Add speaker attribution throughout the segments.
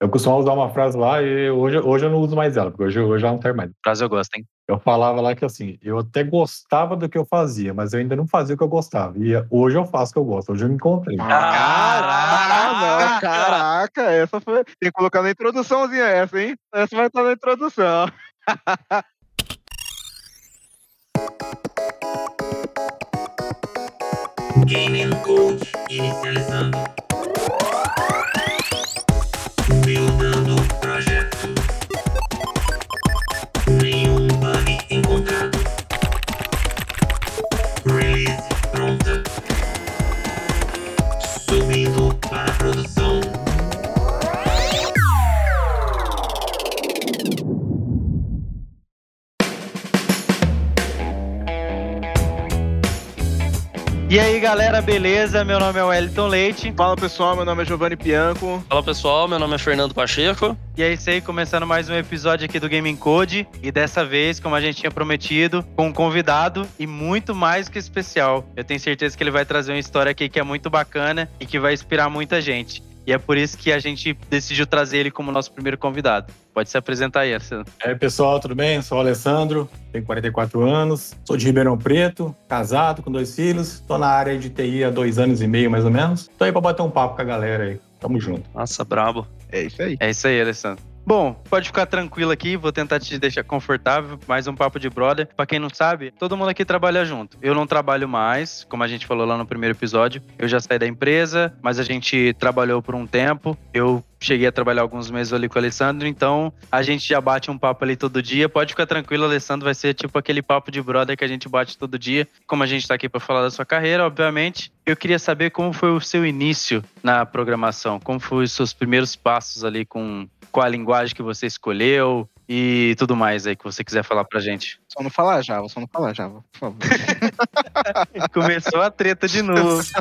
Speaker 1: Eu costumava usar uma frase lá e hoje, hoje eu não uso mais ela, porque hoje, hoje ela não serve mais.
Speaker 2: Frase eu gosto, hein?
Speaker 1: Eu falava lá que assim, eu até gostava do que eu fazia, mas eu ainda não fazia o que eu gostava. E hoje eu faço o que eu gosto, hoje eu me encontrei.
Speaker 3: Caraca, caraca, essa foi. Tem que colocar na introduçãozinha essa, hein? Essa vai estar na introdução.
Speaker 4: Gaming Code inicializando.
Speaker 2: E aí, galera, beleza? Meu nome é Wellington Leite.
Speaker 3: Fala pessoal, meu nome é Giovanni Bianco.
Speaker 5: Fala pessoal, meu nome é Fernando Pacheco.
Speaker 2: E é isso aí, começando mais um episódio aqui do Gaming Code. E dessa vez, como a gente tinha prometido, com um convidado e muito mais que especial. Eu tenho certeza que ele vai trazer uma história aqui que é muito bacana e que vai inspirar muita gente. E é por isso que a gente decidiu trazer ele como nosso primeiro convidado. Pode se apresentar aí, Alessandro.
Speaker 1: E aí, pessoal, tudo bem? Sou o Alessandro, tenho 44 anos, sou de Ribeirão Preto, casado com dois filhos, estou na área de TI há dois anos e meio, mais ou menos. Tô aí para bater um papo com a galera aí. Tamo junto.
Speaker 5: Nossa, brabo.
Speaker 3: É isso aí.
Speaker 2: É isso aí, Alessandro. Bom, pode ficar tranquilo aqui, vou tentar te deixar confortável, mais um papo de brother. Pra quem não sabe, todo mundo aqui trabalha junto. Eu não trabalho mais, como a gente falou lá no primeiro episódio. Eu já saí da empresa, mas a gente trabalhou por um tempo. Eu cheguei a trabalhar alguns meses ali com o Alessandro, então a gente já bate um papo ali todo dia. Pode ficar tranquilo, Alessandro, vai ser tipo aquele papo de brother que a gente bate todo dia. Como a gente tá aqui para falar da sua carreira, obviamente, eu queria saber como foi o seu início na programação, como foram os seus primeiros passos ali com qual a linguagem que você escolheu e tudo mais aí que você quiser falar pra gente.
Speaker 3: Só não falar Java, só não falar Java, por favor.
Speaker 2: Começou a treta de novo.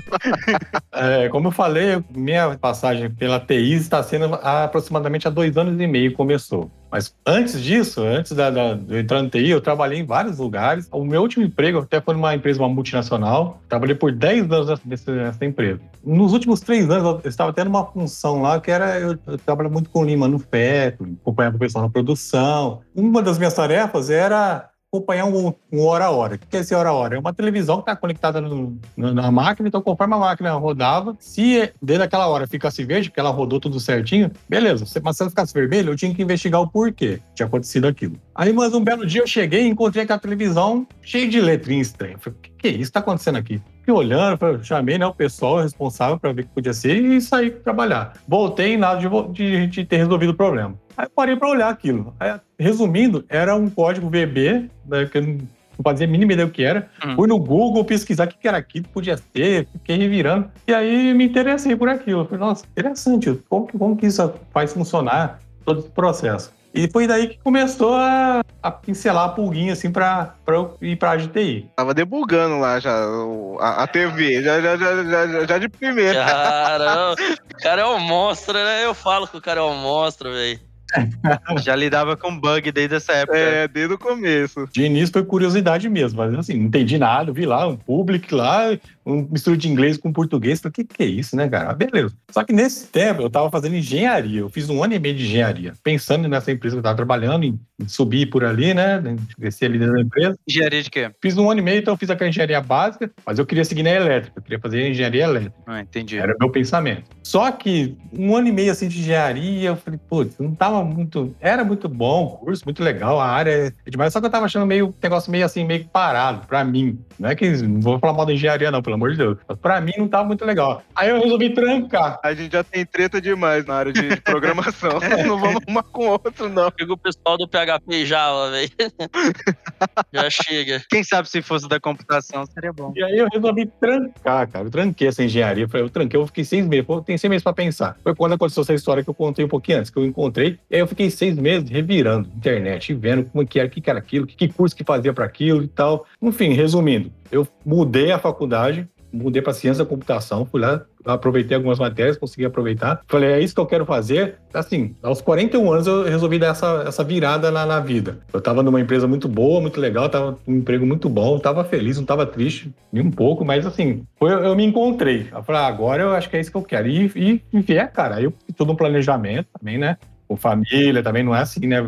Speaker 1: É, como eu falei, minha passagem pela TI está sendo há aproximadamente há dois anos e meio começou. Mas antes disso, antes da, da, de eu entrar no TI, eu trabalhei em vários lugares. O meu último emprego até foi numa empresa, uma multinacional. Trabalhei por 10 anos nessa, nessa empresa. Nos últimos três anos, eu estava tendo uma função lá que era... Eu, eu trabalhava muito com Lean Manufacturing, acompanhava o pessoal na produção. Uma das minhas tarefas era acompanhar um, um hora a hora. O que é esse hora a hora? É uma televisão que está conectada no, na máquina, então conforme a máquina rodava, se desde aquela hora ficasse verde, porque ela rodou tudo certinho, beleza. Mas se ela ficasse vermelha, eu tinha que investigar o porquê tinha acontecido aquilo. Aí, mas um belo dia eu cheguei e encontrei aquela televisão cheia de letrinha estranha. Falei, o que, que é isso que está acontecendo aqui? Fiquei olhando, falei, chamei né, o pessoal responsável para ver o que podia ser e saí trabalhar. Voltei e nada de, de, de ter resolvido o problema. Aí parei para olhar aquilo. Aí, resumindo, era um código VB, né, que eu não fazia a mínima ideia do que era.
Speaker 2: Hum.
Speaker 1: Fui no Google pesquisar o que era aquilo, podia ser, fiquei revirando. E aí me interessei por aquilo. Falei, nossa, interessante, como que, como que isso faz funcionar todo esse processo? E foi daí que começou a, a pincelar a pulguinha, assim, para eu ir pra GTI.
Speaker 3: Tava debugando lá já o- a, a TV, já, já, já, já, já- já de primeira.
Speaker 5: Caramba, o cara é um monstro, né? Eu falo que o cara é um monstro, velho.
Speaker 2: Já lidava com bug desde essa época.
Speaker 3: É, desde o começo.
Speaker 1: De início foi curiosidade mesmo, mas assim, não entendi nada, vi lá um public lá, um mistura de inglês com português, falei, o que, que é isso, né, cara? Ah, beleza. Só que nesse tempo eu tava fazendo engenharia, eu fiz um ano e meio de engenharia, pensando nessa empresa que eu tava trabalhando, em, subir por ali, né, em crescer ali dentro da empresa.
Speaker 2: Engenharia de quê?
Speaker 1: Fiz um ano e meio, então eu fiz aquela engenharia básica, mas eu queria seguir na elétrica, eu queria fazer engenharia elétrica.
Speaker 2: Ah, entendi.
Speaker 1: Era o meu pensamento. Só que um ano e meio assim de engenharia, eu falei, putz, não tava muito. Era muito bom o curso, muito legal, a área é demais. Só que eu tava achando meio negócio meio assim, meio parado, pra mim. Não é que não vou falar mal da engenharia, não, pelo amor de Deus. Mas pra mim não tava muito legal. Aí eu resolvi trancar.
Speaker 3: A gente já tem treta demais na área de, programação. Não vamos uma com outro, não.
Speaker 5: Chega o pessoal do PHP e Java, velho. Já chega.
Speaker 2: Quem sabe se fosse da computação seria bom.
Speaker 1: E aí eu resolvi trancar, cara. Eu tranquei essa engenharia. Eu falei, Eu tranquei, eu fiquei seis meses. Pô, tem seis meses pra pensar. Foi quando aconteceu essa história que eu contei um pouquinho antes, que eu encontrei. E aí eu fiquei seis meses revirando internet, vendo como que era, o que que era aquilo, que curso que fazia pra aquilo e tal. Enfim, resumindo, eu mudei a faculdade, mudei para ciência da computação, fui lá, aproveitei algumas matérias, consegui aproveitar. Falei, é isso que eu quero fazer. Assim, aos 41 anos eu resolvi dar essa, essa virada na, na vida. Eu tava numa empresa muito boa, muito legal, tava com um emprego muito bom, tava feliz, não tava triste, nem um pouco, mas assim, foi, eu, me encontrei. Eu falei, ah, agora eu acho que é isso que eu quero. E, e enfiei a cara. Eu fiz todo um planejamento também, né? Com família, também não é assim, né?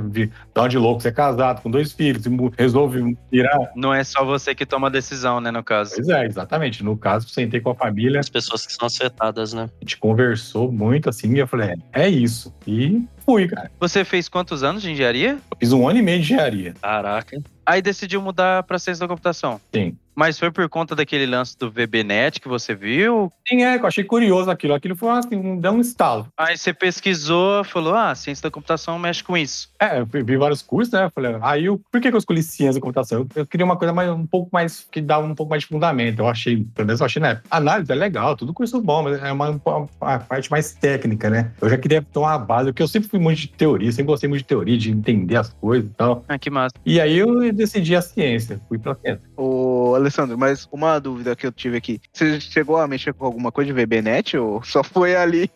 Speaker 1: De, de de louco, você é casado, com dois filhos, e resolve virar.
Speaker 2: Não é só você que toma a decisão, né, no caso.
Speaker 1: Pois é, exatamente. No caso, sentei com a família,
Speaker 5: As pessoas que são afetadas, né?
Speaker 1: a gente conversou muito assim, e eu falei, é, é isso. E fui, cara.
Speaker 2: Você fez quantos anos de engenharia?
Speaker 1: Eu fiz um ano e meio de engenharia.
Speaker 5: Caraca.
Speaker 2: Aí decidiu mudar pra ciência da computação.
Speaker 1: Sim.
Speaker 2: Mas foi por conta daquele lance do VBNet que você viu?
Speaker 1: Sim, é, eu achei curioso aquilo. Aquilo foi assim, um, deu um estalo.
Speaker 2: Aí você pesquisou, falou: ah, ciência da computação mexe com isso.
Speaker 1: É, eu vi vários cursos, né? Eu falei, aí eu, por que, que eu escolhi ciência da computação? Eu, eu queria uma coisa mais, um pouco mais, que dava um pouco mais de fundamento. Eu achei, pelo menos eu achei, né? Análise é legal, tudo curso bom, mas é uma, uma- uma parte mais técnica, né? Eu já queria ter uma base, porque eu sempre fui muito de teoria, sempre gostei muito de teoria, de entender as coisas e tal.
Speaker 2: Ah, que massa.
Speaker 1: E aí eu decidi a ciência, fui pra ciência.
Speaker 3: Ô, Alessandro, mas uma dúvida que eu tive aqui. Você chegou a mexer com alguma coisa de VBNet ou só foi ali?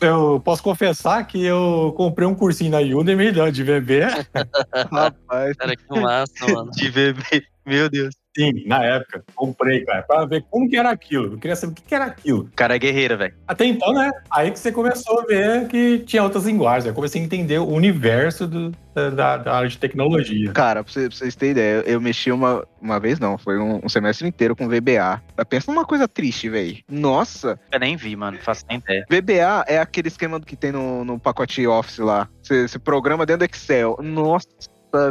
Speaker 1: Eu posso confessar que eu comprei um cursinho na Udemy de VB.
Speaker 3: Rapaz,
Speaker 5: Cara, que massa, mano.
Speaker 2: De VB. Meu Deus.
Speaker 1: Sim, na época. Comprei, cara, pra ver como que era aquilo. Eu queria saber o que que era aquilo.
Speaker 2: Cara é guerreiro, velho.
Speaker 1: Até então, né? Aí que você começou a ver que tinha outras linguagens. Eu comecei a entender o universo do- da, da área de tecnologia.
Speaker 3: cara, pra, você- pra vocês terem ideia, eu mexi uma, uma vez, não, foi um, um semestre inteiro com VBA. Mas pensa numa coisa triste, velho. Nossa,
Speaker 2: Eu nem vi, mano. Faço nem ideia.
Speaker 3: VBA é aquele esquema que tem no, no pacote Office lá. Você, você programa dentro do Excel. Nossa,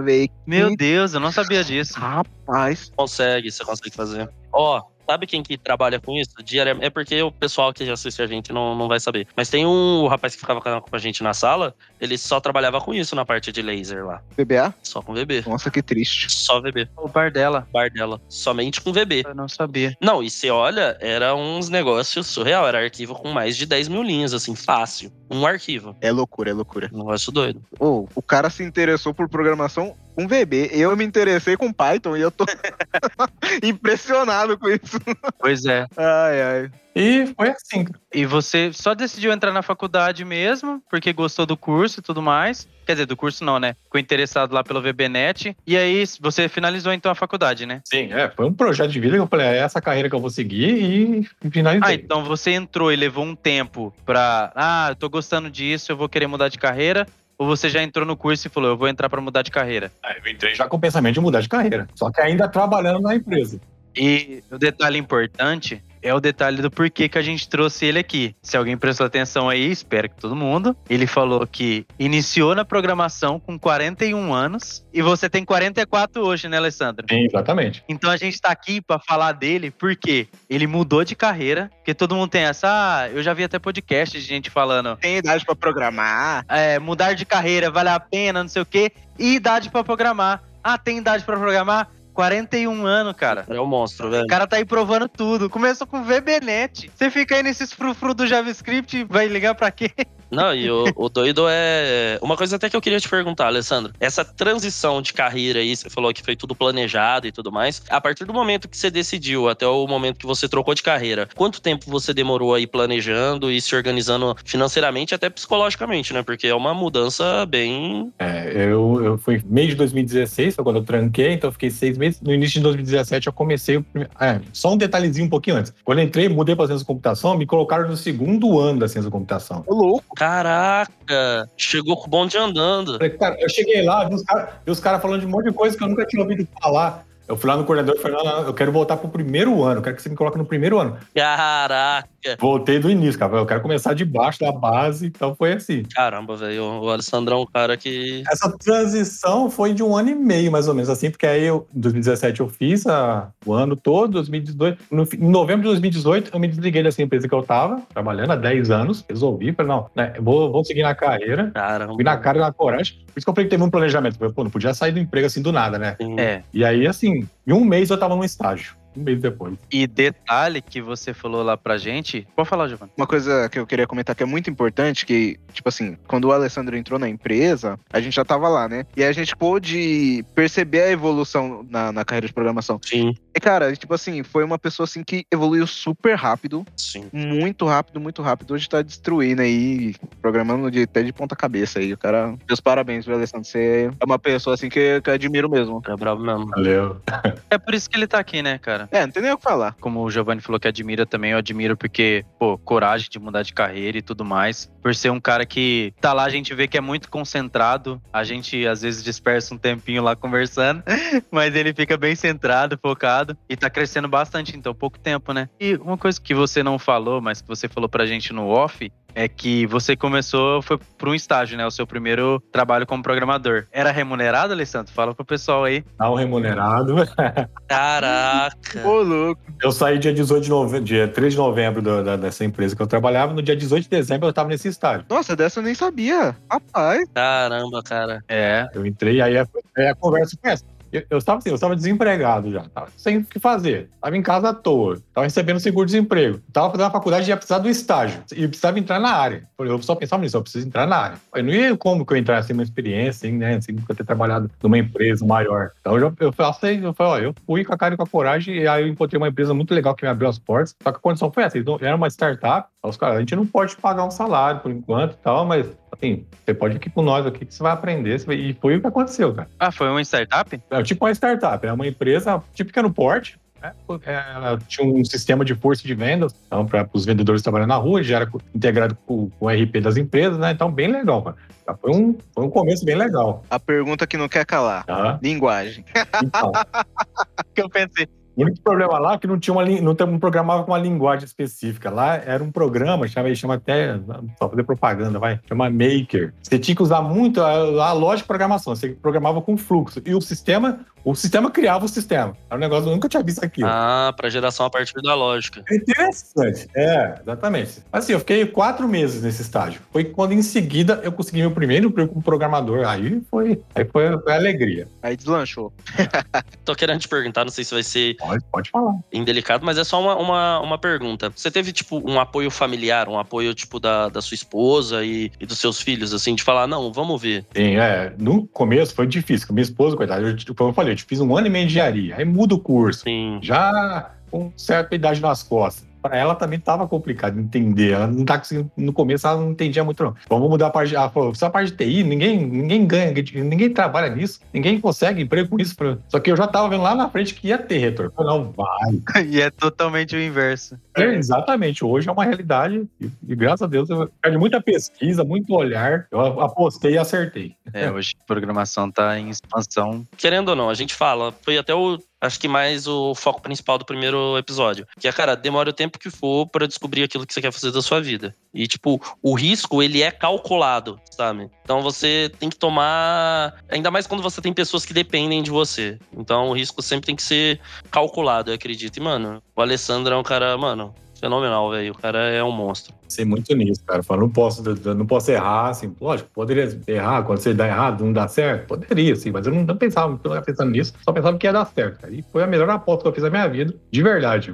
Speaker 3: velho.
Speaker 2: Meu Deus, eu não sabia disso.
Speaker 3: Rapaz.
Speaker 5: Consegue, você consegue fazer. Ó, sabe quem que trabalha com isso? Diariamente. É porque o pessoal que assiste a gente não, não vai saber. Mas tem um rapaz que ficava com a gente na sala, ele só trabalhava com isso na parte de laser lá.
Speaker 3: VBA?
Speaker 5: Só com VB.
Speaker 3: Nossa, que triste.
Speaker 5: Só VB.
Speaker 2: O bar dela.
Speaker 5: Bar dela. Somente com VB.
Speaker 2: Eu não sabia.
Speaker 5: Não, e você olha, era uns negócios surreal. Era arquivo com mais de 10 mil linhas, assim, fácil. Um arquivo.
Speaker 3: É loucura, é loucura.
Speaker 5: Um negócio doido.
Speaker 3: Ô, o cara se interessou por programação com VB. Eu me interessei com Python e eu tô impressionado com isso.
Speaker 2: Pois é.
Speaker 3: Ai, ai.
Speaker 1: E foi assim.
Speaker 2: E você só decidiu entrar na faculdade mesmo, porque gostou do curso e tudo mais. Quer dizer, do curso não, né? Ficou interessado lá pelo VBNet. E aí você finalizou então a faculdade, né?
Speaker 1: Sim, é, foi um projeto de vida que eu falei, é essa carreira que eu vou seguir e finalizei.
Speaker 2: Ah, então você entrou e levou um tempo pra. Ah, eu tô gostando disso, eu vou querer mudar de carreira. Ou você já entrou no curso e falou, eu vou entrar pra mudar de carreira?
Speaker 1: Aí eu entrei já com o pensamento de mudar de carreira. Só que ainda trabalhando na empresa.
Speaker 2: E o detalhe importante é o detalhe do porquê que a gente trouxe ele aqui. Se alguém prestou atenção aí, espero que todo mundo. Ele falou que iniciou na programação com 41 anos e você tem 44 hoje, né, Alessandro?
Speaker 1: Sim, exatamente.
Speaker 2: Então a gente tá aqui pra falar dele porque ele mudou de carreira. Porque todo mundo tem essa. Ah, eu já vi até podcast de gente falando.
Speaker 3: Tem idade pra programar.
Speaker 2: é, mudar de carreira vale a pena, não sei o quê. E idade pra programar. Ah, tem idade pra programar? 41 anos, cara.
Speaker 5: É um monstro, velho.
Speaker 2: O cara tá aí provando tudo. Começou com VBNet. Você fica aí nesses frufru do JavaScript, vai ligar pra quê?
Speaker 5: Não, e o, o doido é. Uma coisa até que eu queria te perguntar, Alessandro. Essa transição de carreira aí, você falou que foi tudo planejado e tudo mais. A partir do momento que você decidiu até o momento que você trocou de carreira, quanto tempo você demorou aí planejando e se organizando financeiramente, até psicologicamente, né? Porque é uma mudança bem.
Speaker 1: É, eu, eu fui mês de 2016, foi quando eu tranquei, então eu fiquei seis meses. No início de 2017 eu comecei o primeiro. É, só um detalhezinho um pouquinho antes. Quando eu entrei, mudei para ciência da computação, me colocaram no segundo ano da ciência da computação.
Speaker 3: Ô, louco.
Speaker 5: Caraca! Chegou com o bonde andando.
Speaker 1: Cara, eu cheguei lá, vi os caras cara falando de um monte de coisa que eu nunca tinha ouvido falar. Eu fui lá no coordenador e falei, não, não, eu quero voltar pro primeiro ano, eu quero que você me coloque no primeiro ano.
Speaker 5: Caraca!
Speaker 1: Voltei do início, cara. Eu quero começar de baixo da base, então foi assim.
Speaker 5: Caramba, velho. O Alessandrão é um cara que.
Speaker 1: Essa transição foi de um ano e meio, mais ou menos, assim, porque aí eu, em 2017 eu fiz a, o ano todo, 2018. No, em novembro de 2018, eu me desliguei dessa empresa que eu tava, trabalhando há 10 anos, resolvi, falei, não, né, eu vou, vou seguir na carreira,
Speaker 5: Caramba.
Speaker 1: fui na cara e na coragem. Por isso que eu falei que teve um planejamento, porque, pô, não podia sair do emprego assim do nada, né?
Speaker 5: Sim.
Speaker 2: É.
Speaker 1: E aí, assim, em um mês eu tava num estágio, um mês depois.
Speaker 2: E detalhe que você falou lá pra gente. Pode falar, Giovanni.
Speaker 3: Uma coisa que eu queria comentar que é muito importante, que, tipo assim, quando o Alessandro entrou na empresa, a gente já tava lá, né? E a gente pôde perceber a evolução na, na carreira de programação.
Speaker 5: Sim.
Speaker 3: É, cara, tipo assim, foi uma pessoa assim que evoluiu super rápido,
Speaker 5: Sim.
Speaker 3: muito rápido, muito rápido. Hoje tá destruindo aí, programando de, até de ponta cabeça aí. O cara, meus parabéns, viu, Alessandro? Você é uma pessoa assim que, que eu admiro mesmo.
Speaker 5: É brabo mesmo.
Speaker 1: Valeu.
Speaker 2: É por isso que ele tá aqui, né, cara?
Speaker 3: É, não tem nem o que falar.
Speaker 2: Como o Giovanni falou que admira também, eu admiro porque, pô, coragem de mudar de carreira e tudo mais. Por ser um cara que tá lá, a gente vê que é muito concentrado. A gente às vezes dispersa um tempinho lá conversando, mas ele fica bem centrado, focado e tá crescendo bastante, então pouco tempo, né? E uma coisa que você não falou, mas que você falou pra gente no off, é que você começou, foi para um estágio, né? O seu primeiro trabalho como programador. Era remunerado, Alessandro? Fala pro pessoal aí.
Speaker 1: Não remunerado.
Speaker 5: Caraca.
Speaker 3: Ô, louco.
Speaker 1: Eu saí dia 18 de novembro, dia 3 de novembro da- da- dessa empresa que eu trabalhava. No dia 18 de dezembro eu tava nesse estágio.
Speaker 3: Nossa, dessa eu nem sabia. Rapaz.
Speaker 5: Caramba, cara.
Speaker 2: É.
Speaker 1: Eu entrei, aí a, aí a conversa foi essa. Eu, estava assim, eu estava desempregado já, tava sem o que fazer. Tava em casa à toa, tava recebendo seguro-desemprego. Tava fazendo a faculdade e ia precisar do estágio. E precisava entrar na área. Eu só pensava nisso, eu preciso entrar na área. Eu não ia como que eu entrar sem uma experiência, assim, né? Assim, nunca ter trabalhado numa empresa maior. Então eu, eu eu falei, ó, eu fui com a cara e com a coragem, e aí eu encontrei uma empresa muito legal que me abriu as portas. Só que a condição foi essa, não- era uma startup. Os caras, a gente não pode pagar um salário por enquanto e tal, mas assim, você pode ir aqui com nós aqui que você vai aprender. você vai- E foi o que aconteceu, cara.
Speaker 2: Ah, foi uma startup?
Speaker 1: É tipo uma startup, é uma empresa tipo pequeno porte. né? É, Ela tinha um sistema de força de vendas, então, para os vendedores trabalhando na rua, já era integrado com, com o RP das empresas, né? Então, bem legal, cara. Já Foi um, foi um começo bem legal.
Speaker 3: A pergunta que não quer calar. Linguagem.
Speaker 1: Então,
Speaker 2: Que eu pensei.
Speaker 1: O único problema lá é que não tinha uma não, programava com uma linguagem específica. Lá era um programa, chama, chama até, só fazer propaganda, vai, chama Maker. Você tinha que usar muito a, a lógica de programação, você programava com fluxo. E o sistema, o sistema criava o sistema. Era um negócio, eu nunca tinha visto aquilo.
Speaker 5: Ah, pra geração a partir da lógica.
Speaker 1: É interessante. É, exatamente. Assim, eu fiquei quatro meses nesse estágio. Foi quando em seguida eu consegui meu primeiro emprego como programador. Aí foi, aí foi, foi alegria.
Speaker 3: Aí deslanchou.
Speaker 5: Tô querendo te perguntar, não sei se vai ser
Speaker 1: Pode, pode falar.
Speaker 5: indelicado, mas é só uma, uma, uma pergunta. Você teve, tipo, um apoio familiar, um apoio, tipo, da, da sua esposa e, e dos seus filhos, assim, de falar, não, vamos ver.
Speaker 1: Sim, é. No começo foi difícil, com minha esposa, coitada. Eu, como eu falei, eu fiz um ano e meio de engenharia. Aí muda o curso.
Speaker 5: Sim.
Speaker 1: Já com certa idade nas costas. Para ela também tava complicado entender. Ela não tá conseguindo. No começo ela não entendia muito, não. Vamos mudar a parte falou, só a parte de TI, ninguém, ninguém ganha, ninguém trabalha nisso, ninguém consegue emprego com isso. Só que eu já tava vendo lá na frente que ia ter retorno. Eu falei, não, vai.
Speaker 2: E é totalmente o inverso.
Speaker 1: É, exatamente, hoje é uma realidade e, e graças a Deus, eu, de muita pesquisa, muito olhar, eu apostei e acertei.
Speaker 2: É, hoje a programação tá em expansão.
Speaker 5: Querendo ou não, a gente fala, foi até o. Acho que mais o foco principal do primeiro episódio. Que é, cara, demora o tempo que for pra descobrir aquilo que você quer fazer da sua vida. E, tipo, o risco, ele é calculado, sabe? Então você tem que tomar. Ainda mais quando você tem pessoas que dependem de você. Então o risco sempre tem que ser calculado, eu acredito. E, mano, o Alessandro é um cara, mano, fenomenal, velho. O cara é um monstro.
Speaker 1: Sei muito nisso, cara. Falo, não posso, eu não posso errar, assim. Lógico, poderia errar quando você dá errado, não dá certo. Poderia, sim, mas eu não, não pensava, não estava pensando nisso. Só pensava que ia dar certo, cara. E foi a melhor aposta que eu fiz na minha vida, de verdade.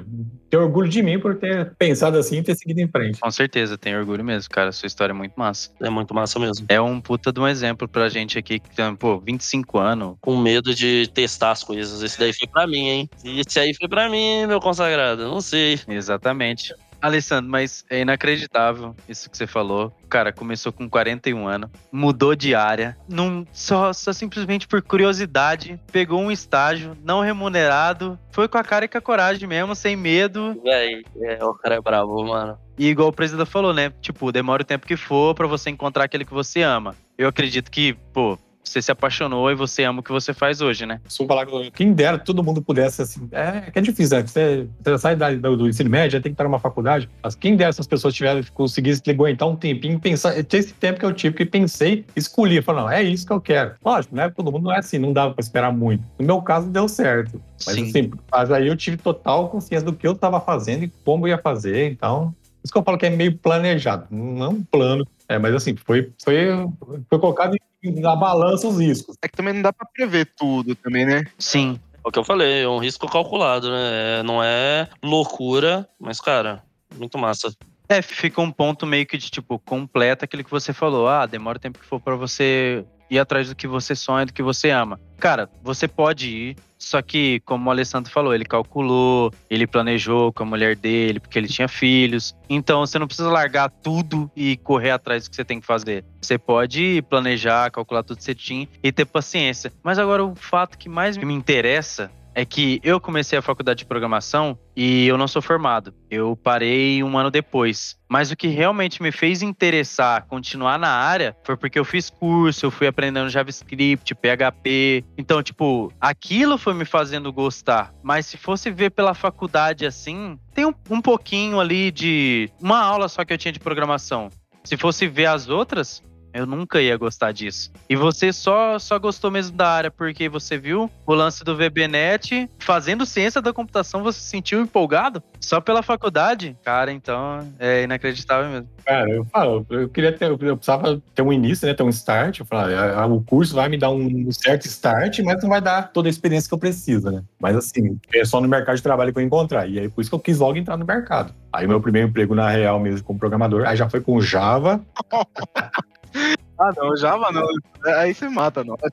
Speaker 1: Tenho orgulho de mim por ter pensado assim e ter seguido em frente.
Speaker 2: Com certeza, tenho orgulho mesmo, cara. Sua história é muito massa.
Speaker 5: É muito massa mesmo.
Speaker 2: É um puta de um exemplo pra gente aqui que tem, pô, 25 anos.
Speaker 5: Com medo de testar as coisas. Esse daí foi pra mim, hein? Esse aí foi pra mim, meu consagrado. Não sei.
Speaker 2: Exatamente. Alessandro, mas é inacreditável isso que você falou. O cara começou com 41 anos, mudou de área, num, só, só simplesmente por curiosidade, pegou um estágio não remunerado, foi com a cara e com a coragem mesmo, sem medo.
Speaker 5: Véi, é, o cara é bravo, mano.
Speaker 2: E igual o presidente falou, né? Tipo, demora o tempo que for pra você encontrar aquele que você ama. Eu acredito que, pô, você se apaixonou e você ama o que você faz hoje, né?
Speaker 1: Costumo falar que quem dera todo mundo pudesse, assim. É que é difícil, né? Você, você sai da, do, do ensino médio, já tem que estar numa faculdade. Mas quem dera essas pessoas tivessem, conseguissem aguentar um tempinho e pensar. Ter esse tempo que eu tive, que pensei, escolhi. Falei, não, é isso que eu quero. Lógico, né? Todo mundo não é assim, não dava pra esperar muito. No meu caso, deu certo. Mas
Speaker 2: Sim.
Speaker 1: assim, mas aí eu tive total consciência do que eu estava fazendo e como eu ia fazer. Então, isso que eu falo que é meio planejado. Não é um plano. É, mas assim, foi, foi, foi colocado em- na balança os riscos.
Speaker 3: É que também não dá pra prever tudo também, né?
Speaker 2: Sim.
Speaker 5: É o que eu falei, é um risco calculado, né? É, não é loucura, mas, cara, muito massa.
Speaker 2: É, fica um ponto meio que de, tipo, completa aquilo que você falou. Ah, demora o tempo que for pra você ir atrás do que você sonha, do que você ama. Cara, você pode ir, Só que, como o Alessandro falou, ele calculou, ele planejou com a mulher dele, porque ele tinha filhos. Então você não precisa largar tudo e correr atrás do que você tem que fazer. Você pode planejar, calcular tudo certinho e ter paciência. Mas agora o fato que mais me interessa é que eu comecei a faculdade de programação e eu não sou formado. Eu parei um ano depois. Mas o que realmente me fez interessar continuar na área foi porque eu fiz curso, eu fui aprendendo JavaScript, PHP. Então, tipo, aquilo foi me fazendo gostar. Mas se fosse ver pela faculdade assim, tem um, um pouquinho ali de. Uma aula só que eu tinha de programação. Se fosse ver as outras, eu nunca ia gostar disso. E você só, só gostou mesmo da área porque você viu o lance do VBNet, fazendo ciência da computação, você se sentiu empolgado? Só pela faculdade? Cara, então é inacreditável mesmo.
Speaker 1: Cara, eu falo, eu queria ter, eu precisava ter um início, né? Ter um start. Eu falo, ah, o curso vai me dar um certo start, mas não vai dar toda a experiência que eu preciso, né? Mas assim, é só no mercado de trabalho que eu ia encontrar. E aí, por isso que eu quis logo entrar no mercado. Aí, meu primeiro emprego na real mesmo como programador, aí já foi com Java.
Speaker 3: Ah, não, Java não. Aí você mata, não.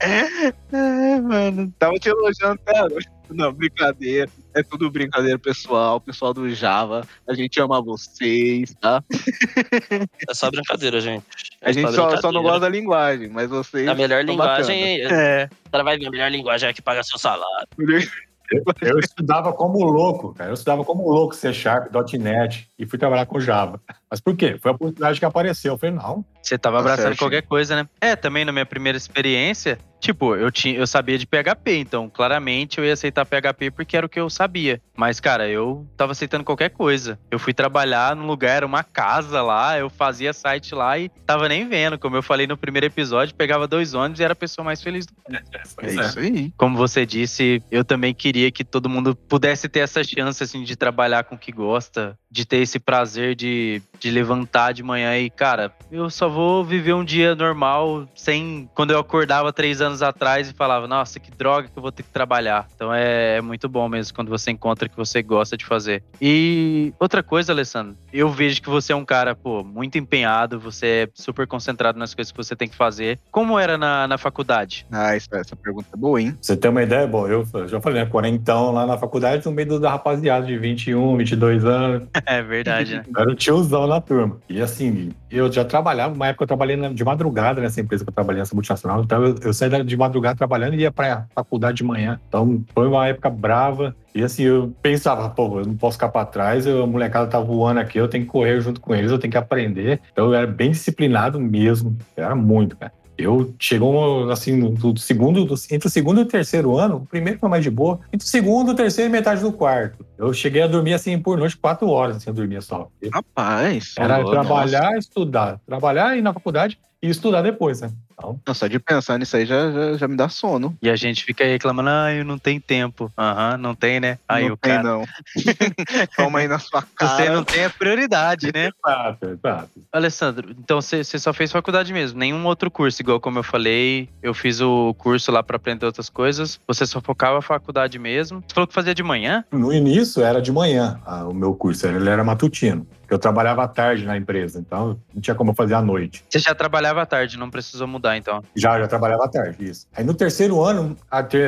Speaker 3: é, mano. Tava te elogiando até agora. Não, brincadeira. É tudo brincadeira, pessoal. Pessoal do Java. A gente ama vocês, tá?
Speaker 5: É só brincadeira, gente.
Speaker 3: A
Speaker 5: É
Speaker 3: gente só, só não gosta da linguagem, mas vocês.
Speaker 5: A melhor linguagem.
Speaker 2: É.
Speaker 5: O cara vai ver a melhor linguagem é a que paga seu salário.
Speaker 1: Eu estudava como louco, cara. Eu estudava como louco C Sharp, .NET e fui trabalhar com Java. Mas por quê? Foi a oportunidade que apareceu. Eu falei, não,
Speaker 2: Você tava
Speaker 3: Tá
Speaker 2: abraçando qualquer coisa, né? É, também na minha primeira experiência, tipo, eu, tinha, eu sabia de PHP, então claramente eu ia aceitar PHP porque era o que eu sabia. Mas, cara, eu tava aceitando qualquer coisa. Eu fui trabalhar num lugar, era uma casa lá, eu fazia site lá e tava nem vendo. Como eu falei no primeiro episódio, pegava dois ônibus e era a pessoa mais feliz do mundo.
Speaker 3: É
Speaker 1: Pois é.
Speaker 3: isso aí.
Speaker 2: Como você disse, eu também queria que todo mundo pudesse ter essa chance, assim, de trabalhar com o que gosta, de ter esse prazer de, de levantar de manhã e, cara, eu só vou viver um dia normal sem. Quando eu acordava três anos atrás e falava, nossa, que droga que eu vou ter que trabalhar. Então é, é muito bom mesmo quando você encontra o que você gosta de fazer. E outra coisa, Alessandro, eu vejo que você é um cara, pô, muito empenhado, você é super concentrado nas coisas que você tem que fazer. Como era na, na faculdade?
Speaker 3: Ah, essa, essa pergunta é boa, hein?
Speaker 1: Você ter uma ideia, bom, eu já falei, né? Quarentão lá na faculdade, no meio da rapaziada de 21, 22 anos.
Speaker 2: É verdade, né?
Speaker 1: Era o tiozão na turma. E assim, eu já trabalhava, uma época eu trabalhei de madrugada nessa empresa que eu trabalhei, nessa multinacional. Então eu, eu saía de madrugada trabalhando e ia pra faculdade de manhã. Então foi uma época brava. E assim, eu pensava, pô, eu não posso ficar pra trás, eu- a molecada tá voando aqui, eu tenho que correr junto com eles, eu tenho que aprender. Então eu era bem disciplinado mesmo. Era muito, cara. Eu chegou assim, do segundo, do- entre o segundo e o terceiro ano, o primeiro foi mais de boa, entre o segundo, o terceiro e metade do quarto. Eu cheguei a dormir assim por noite, quatro horas, assim, eu dormia só.
Speaker 3: Rapaz.
Speaker 1: Era
Speaker 3: falou,
Speaker 1: trabalhar, estudar. Trabalhar, ir na faculdade e estudar depois, né? Então,
Speaker 3: Nossa, só de pensar nisso aí já, já, já me dá sono.
Speaker 2: E a gente fica aí reclamando, ah, eu não tenho tempo. Aham, não tem, né? Aí
Speaker 3: não
Speaker 2: o
Speaker 3: tem,
Speaker 2: cara.
Speaker 3: não. Toma aí na sua cara.
Speaker 2: Você não tem a prioridade, né?
Speaker 1: exato, exato.
Speaker 2: Alessandro, então você só fez faculdade mesmo, nenhum outro curso, igual como eu falei, eu fiz o curso lá pra aprender outras coisas, você só focava a faculdade mesmo. Você falou que fazia de manhã?
Speaker 1: No início era de manhã ah, o meu curso, ele era matutino. Eu trabalhava à tarde na empresa, então não tinha como fazer à noite.
Speaker 2: Você já trabalhava à tarde, não precisou mudar então.
Speaker 1: Já, já trabalhava à tarde, isso. Aí no terceiro ano,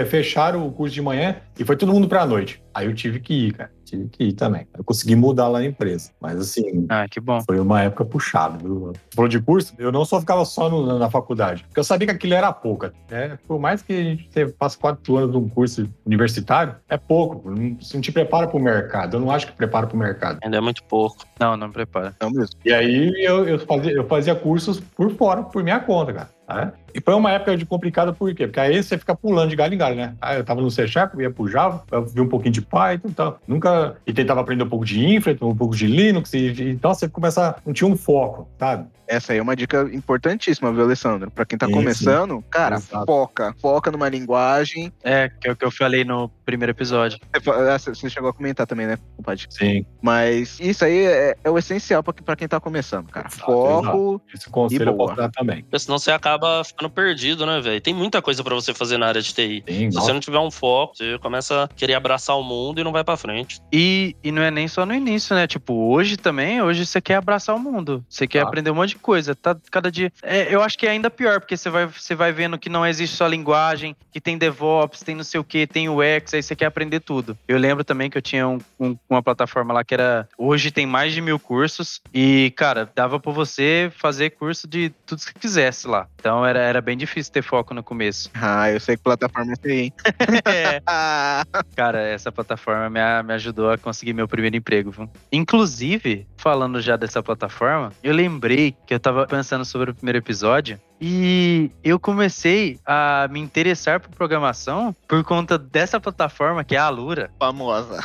Speaker 1: fecharam o curso de manhã e foi todo mundo pra noite. Aí eu tive que ir, cara. Tive que ir também. Eu consegui mudar lá na empresa. Mas assim,
Speaker 2: Ah, que bom.
Speaker 1: Foi uma época puxada, viu? Falou de curso, eu não só ficava só no- na faculdade, porque eu sabia que aquilo era pouco. né? Por mais que a gente passe quatro anos num curso universitário, é pouco. Não, você não te prepara para o mercado. Eu não acho que prepara para o mercado.
Speaker 5: Ainda é muito pouco.
Speaker 2: Não, não prepara.
Speaker 3: Não mesmo.
Speaker 1: E aí eu, eu fazia, eu fazia cursos por fora, por minha conta, cara. né? E foi uma época de complicada, por quê? Porque aí você fica pulando de galho em galho, né? Aí eu tava no C Sharp, eu ia pro Java, eu vi um pouquinho de Python e tal. Nunca. E tentava aprender um pouco de Infra, um pouco de Linux. E, e- então você começa. Não tinha um foco, sabe?
Speaker 3: Essa aí é uma dica importantíssima, viu, Alessandro? Pra quem tá começando, cara,
Speaker 1: Exato.
Speaker 3: foca. Foca numa linguagem.
Speaker 2: É, que é o que eu falei no primeiro episódio.
Speaker 3: Você você chegou a comentar também, né, compadre?
Speaker 1: Sim.
Speaker 3: Mas isso aí é, é o essencial pra, pra quem tá começando, cara.
Speaker 1: Exato,
Speaker 3: Foco.
Speaker 1: Esse conselho
Speaker 3: E
Speaker 1: eu posso dar também.
Speaker 5: Porque senão você acaba ficando perdido, né, velho? Tem muita coisa pra você fazer na área de TI.
Speaker 1: Sim,
Speaker 5: Se
Speaker 1: nossa,
Speaker 5: você não tiver um foco, você começa a querer abraçar o mundo e não vai pra frente.
Speaker 2: E, e não é nem só no início, né? Tipo, hoje também, hoje você quer abraçar o mundo. Você quer aprender um monte de coisa. Tá cada dia. É, eu acho que é ainda pior, porque você vai, você vai vendo que não existe só linguagem, que tem DevOps, tem não sei o que, tem UX, aí você quer aprender tudo. Eu lembro também que eu tinha um- um- uma plataforma lá que era. Hoje tem mais de mil cursos. E, cara, dava pra você fazer curso de tudo que quisesse lá. Então era, era bem difícil ter foco no começo.
Speaker 3: Ah, eu sei que plataforma é essa aí, hein?
Speaker 2: É. Cara, essa plataforma me, me ajudou a conseguir meu primeiro emprego. viu? Inclusive, falando já dessa plataforma, eu lembrei que eu tava pensando sobre o primeiro episódio e eu comecei a me interessar por programação por conta dessa plataforma que é a Alura,
Speaker 3: famosa.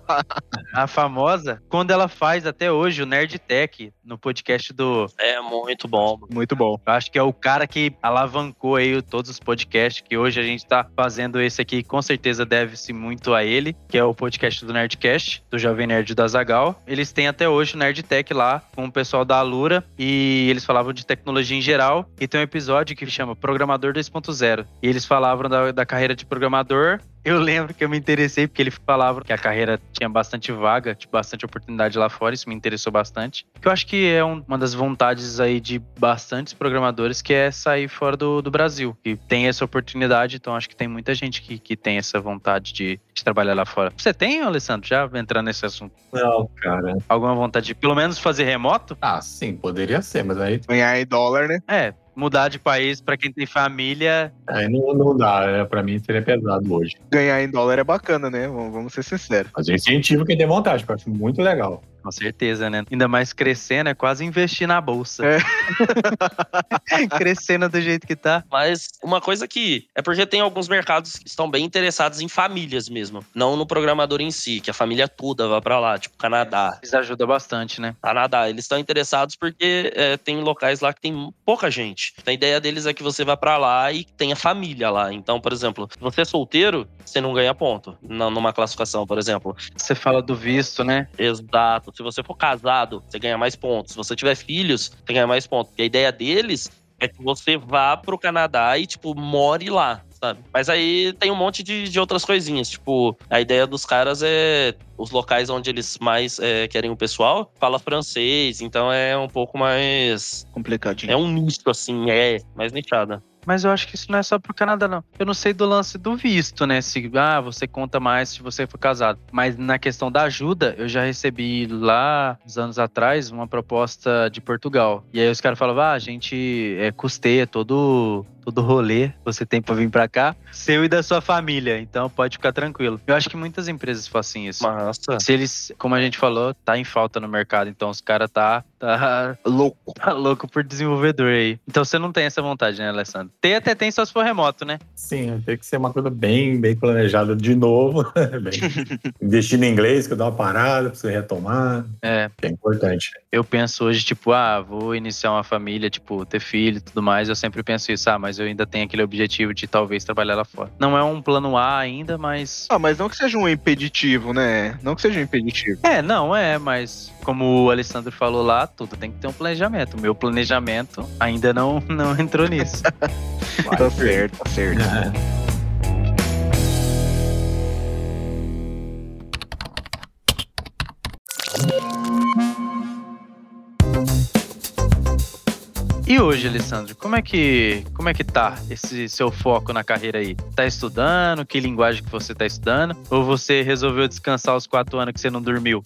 Speaker 2: a famosa, quando ela faz até hoje o Nerd Tech no podcast do.
Speaker 5: É muito bom. mano.
Speaker 3: Muito bom.
Speaker 2: Eu acho que é o cara que alavancou aí todos os podcasts que hoje a gente tá fazendo esse aqui, com certeza deve-se muito a ele, que é o podcast do Nerdcast, do Jovem Nerd da Zagal. Eles têm até hoje o Nerd Tech lá com o pessoal da Alura e eles falavam de tecnologia em geral. E tem um episódio que chama Programador 2.0. E eles falavam da, da carreira de programador. Eu lembro que eu me interessei porque ele falava que a carreira tinha bastante vaga, tinha bastante oportunidade lá fora, isso me interessou bastante. Que eu acho que é um- uma das vontades aí de bastantes programadores que é sair fora do, do Brasil. E tem essa oportunidade, então acho que tem muita gente que, que tem essa vontade de, de trabalhar lá fora. Você tem, Alessandro, já entrando nesse assunto?
Speaker 1: Não, cara.
Speaker 2: Alguma vontade de pelo menos fazer remoto?
Speaker 1: Ah, sim, poderia ser, mas aí,
Speaker 3: Ganhar em dólar, né?
Speaker 2: É, mudar de país pra quem tem família.
Speaker 1: aí não, não dá. É, pra mim seria pesado hoje.
Speaker 3: Ganhar em dólar é bacana, né? Vamos, ser sinceros.
Speaker 1: Mas incentivo quem tem vontade, porque eu acho muito legal.
Speaker 2: Com certeza, né? Ainda mais crescendo, é quase investir na bolsa.
Speaker 3: É.
Speaker 2: crescendo do jeito que tá.
Speaker 5: Mas uma coisa que é porque tem alguns mercados que estão bem interessados em famílias mesmo, não no programador em si, que a família toda vá pra lá, tipo Canadá.
Speaker 2: Isso ajuda bastante, né?
Speaker 5: Canadá, eles estão interessados porque é, tem locais lá que tem pouca gente. A ideia deles é que você vá pra lá e tenha família lá. Então, por exemplo, se você é solteiro, você não ganha ponto na- numa classificação, por exemplo.
Speaker 2: Você fala do visto, né?
Speaker 5: Exato. Se você for casado, você ganha mais pontos. Se você tiver filhos, você ganha mais pontos. E a ideia deles é que você vá pro Canadá e, tipo, more lá, sabe? Mas aí tem um monte de, de outras coisinhas. Tipo, a ideia dos caras é os locais onde eles mais é, querem o pessoal fala francês, então é um pouco mais.
Speaker 3: Complicadinho.
Speaker 5: É um nicho, assim, é mais nichada.
Speaker 2: Mas eu acho que isso não é só pro Canadá, não. Eu não sei do lance do visto, né? Se ah, você conta mais se você for casado. Mas na questão da ajuda, eu já recebi lá, uns anos atrás, uma proposta de Portugal. E aí os caras falavam: ah, a gente é, custeia todo todo rolê que você tem pra vir pra cá, seu e da sua família. Então pode ficar tranquilo. Eu acho que muitas empresas fazem isso.
Speaker 5: Massa.
Speaker 2: Se eles, como a gente falou, tá em falta no mercado, então os caras tá, tá
Speaker 3: Louco.
Speaker 2: Tá louco por desenvolvedor aí. Então você não tem essa vontade, né, Alessandro? Tem até tem só se for remoto, né?
Speaker 1: Sim, tem que ser uma coisa bem, bem planejada de novo. Bem- Investir no inglês, que eu dou uma parada pra você retomar,
Speaker 2: É,
Speaker 1: que é importante.
Speaker 2: eu penso hoje, tipo, ah, vou iniciar uma família, tipo, ter filho e tudo mais. Eu sempre penso isso, ah, mas eu ainda tenho aquele objetivo de talvez trabalhar lá fora. Não é um plano A ainda, mas.
Speaker 3: Ah, mas não que seja um impeditivo, né? Não que seja um impeditivo.
Speaker 2: É, não é, mas como o Alessandro falou lá, tudo tem que ter um planejamento. O meu planejamento ainda não, não entrou nisso.
Speaker 3: Tá certo, tá certo.
Speaker 2: E hoje, Alessandro, como é que como é que tá esse seu foco na carreira aí? Tá estudando? Que linguagem que você tá estudando? Ou você resolveu descansar os quatro anos que você não dormiu?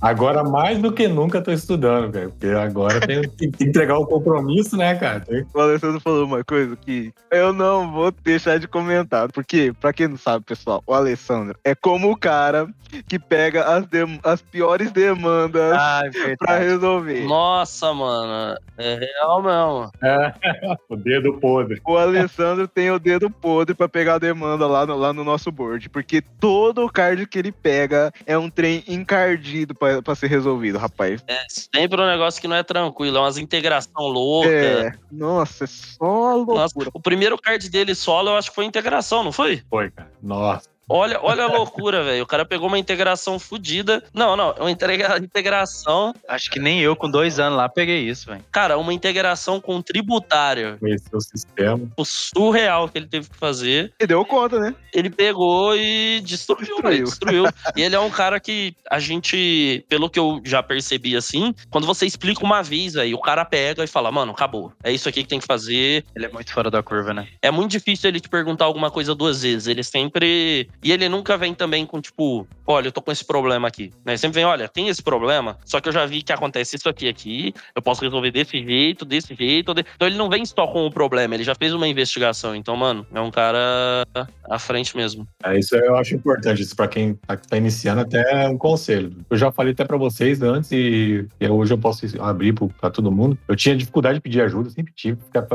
Speaker 1: Agora, mais do que nunca, tô estudando, velho. Porque agora tem que entregar o compromisso, né, cara?
Speaker 3: O Alessandro falou uma coisa que eu não vou deixar de comentar. Porque, pra quem não sabe, pessoal, o Alessandro é como o cara que pega as, as piores demandas
Speaker 2: Ah,
Speaker 3: pra resolver.
Speaker 5: Nossa, mano. Mano. É real mesmo.
Speaker 1: O dedo podre.
Speaker 3: O Alessandro tem o dedo podre pra pegar a demanda lá no, lá no nosso board, porque todo o card que ele pega é um trem encardido pra, pra ser resolvido, rapaz.
Speaker 5: É sempre um negócio que não é tranquilo, é umas integração louca.
Speaker 3: É, nossa, é só
Speaker 5: Nossa, o primeiro card dele solo, eu acho que foi integração, não foi?
Speaker 1: Foi, cara. Nossa.
Speaker 5: Olha, olha a loucura, velho. O cara pegou uma integração fodida. Não, não, uma integra- integração.
Speaker 2: Acho que nem eu, com dois anos lá, peguei isso, velho.
Speaker 5: Cara, uma integração com tributário.
Speaker 1: Conheceu o sistema.
Speaker 5: O surreal que ele teve que fazer.
Speaker 3: E deu conta, né?
Speaker 5: Ele pegou e destruiu,
Speaker 3: Destruiu.
Speaker 5: velho, destruiu. e ele é um cara que a gente, pelo que eu já percebi assim, quando você explica uma vez, aí o cara pega e fala, mano, acabou. É isso aqui que tem que fazer.
Speaker 2: Ele é muito fora da curva, né?
Speaker 5: É muito difícil ele te perguntar alguma coisa duas vezes. Ele sempre. E ele nunca vem também com, tipo, olha, eu tô com esse problema aqui. Né? Sempre vem, olha, tem esse problema, só que eu já vi que acontece isso aqui aqui. Eu posso resolver desse jeito, desse jeito. de- Então ele não vem só com o problema, ele já fez uma investigação. Então, mano, é um cara à frente mesmo.
Speaker 1: É, isso eu acho importante. Isso pra quem tá, tá iniciando, até um conselho. Eu já falei até pra vocês antes e, e hoje eu posso abrir pro- pra todo mundo. Eu tinha dificuldade de pedir ajuda, sempre tive. Pra,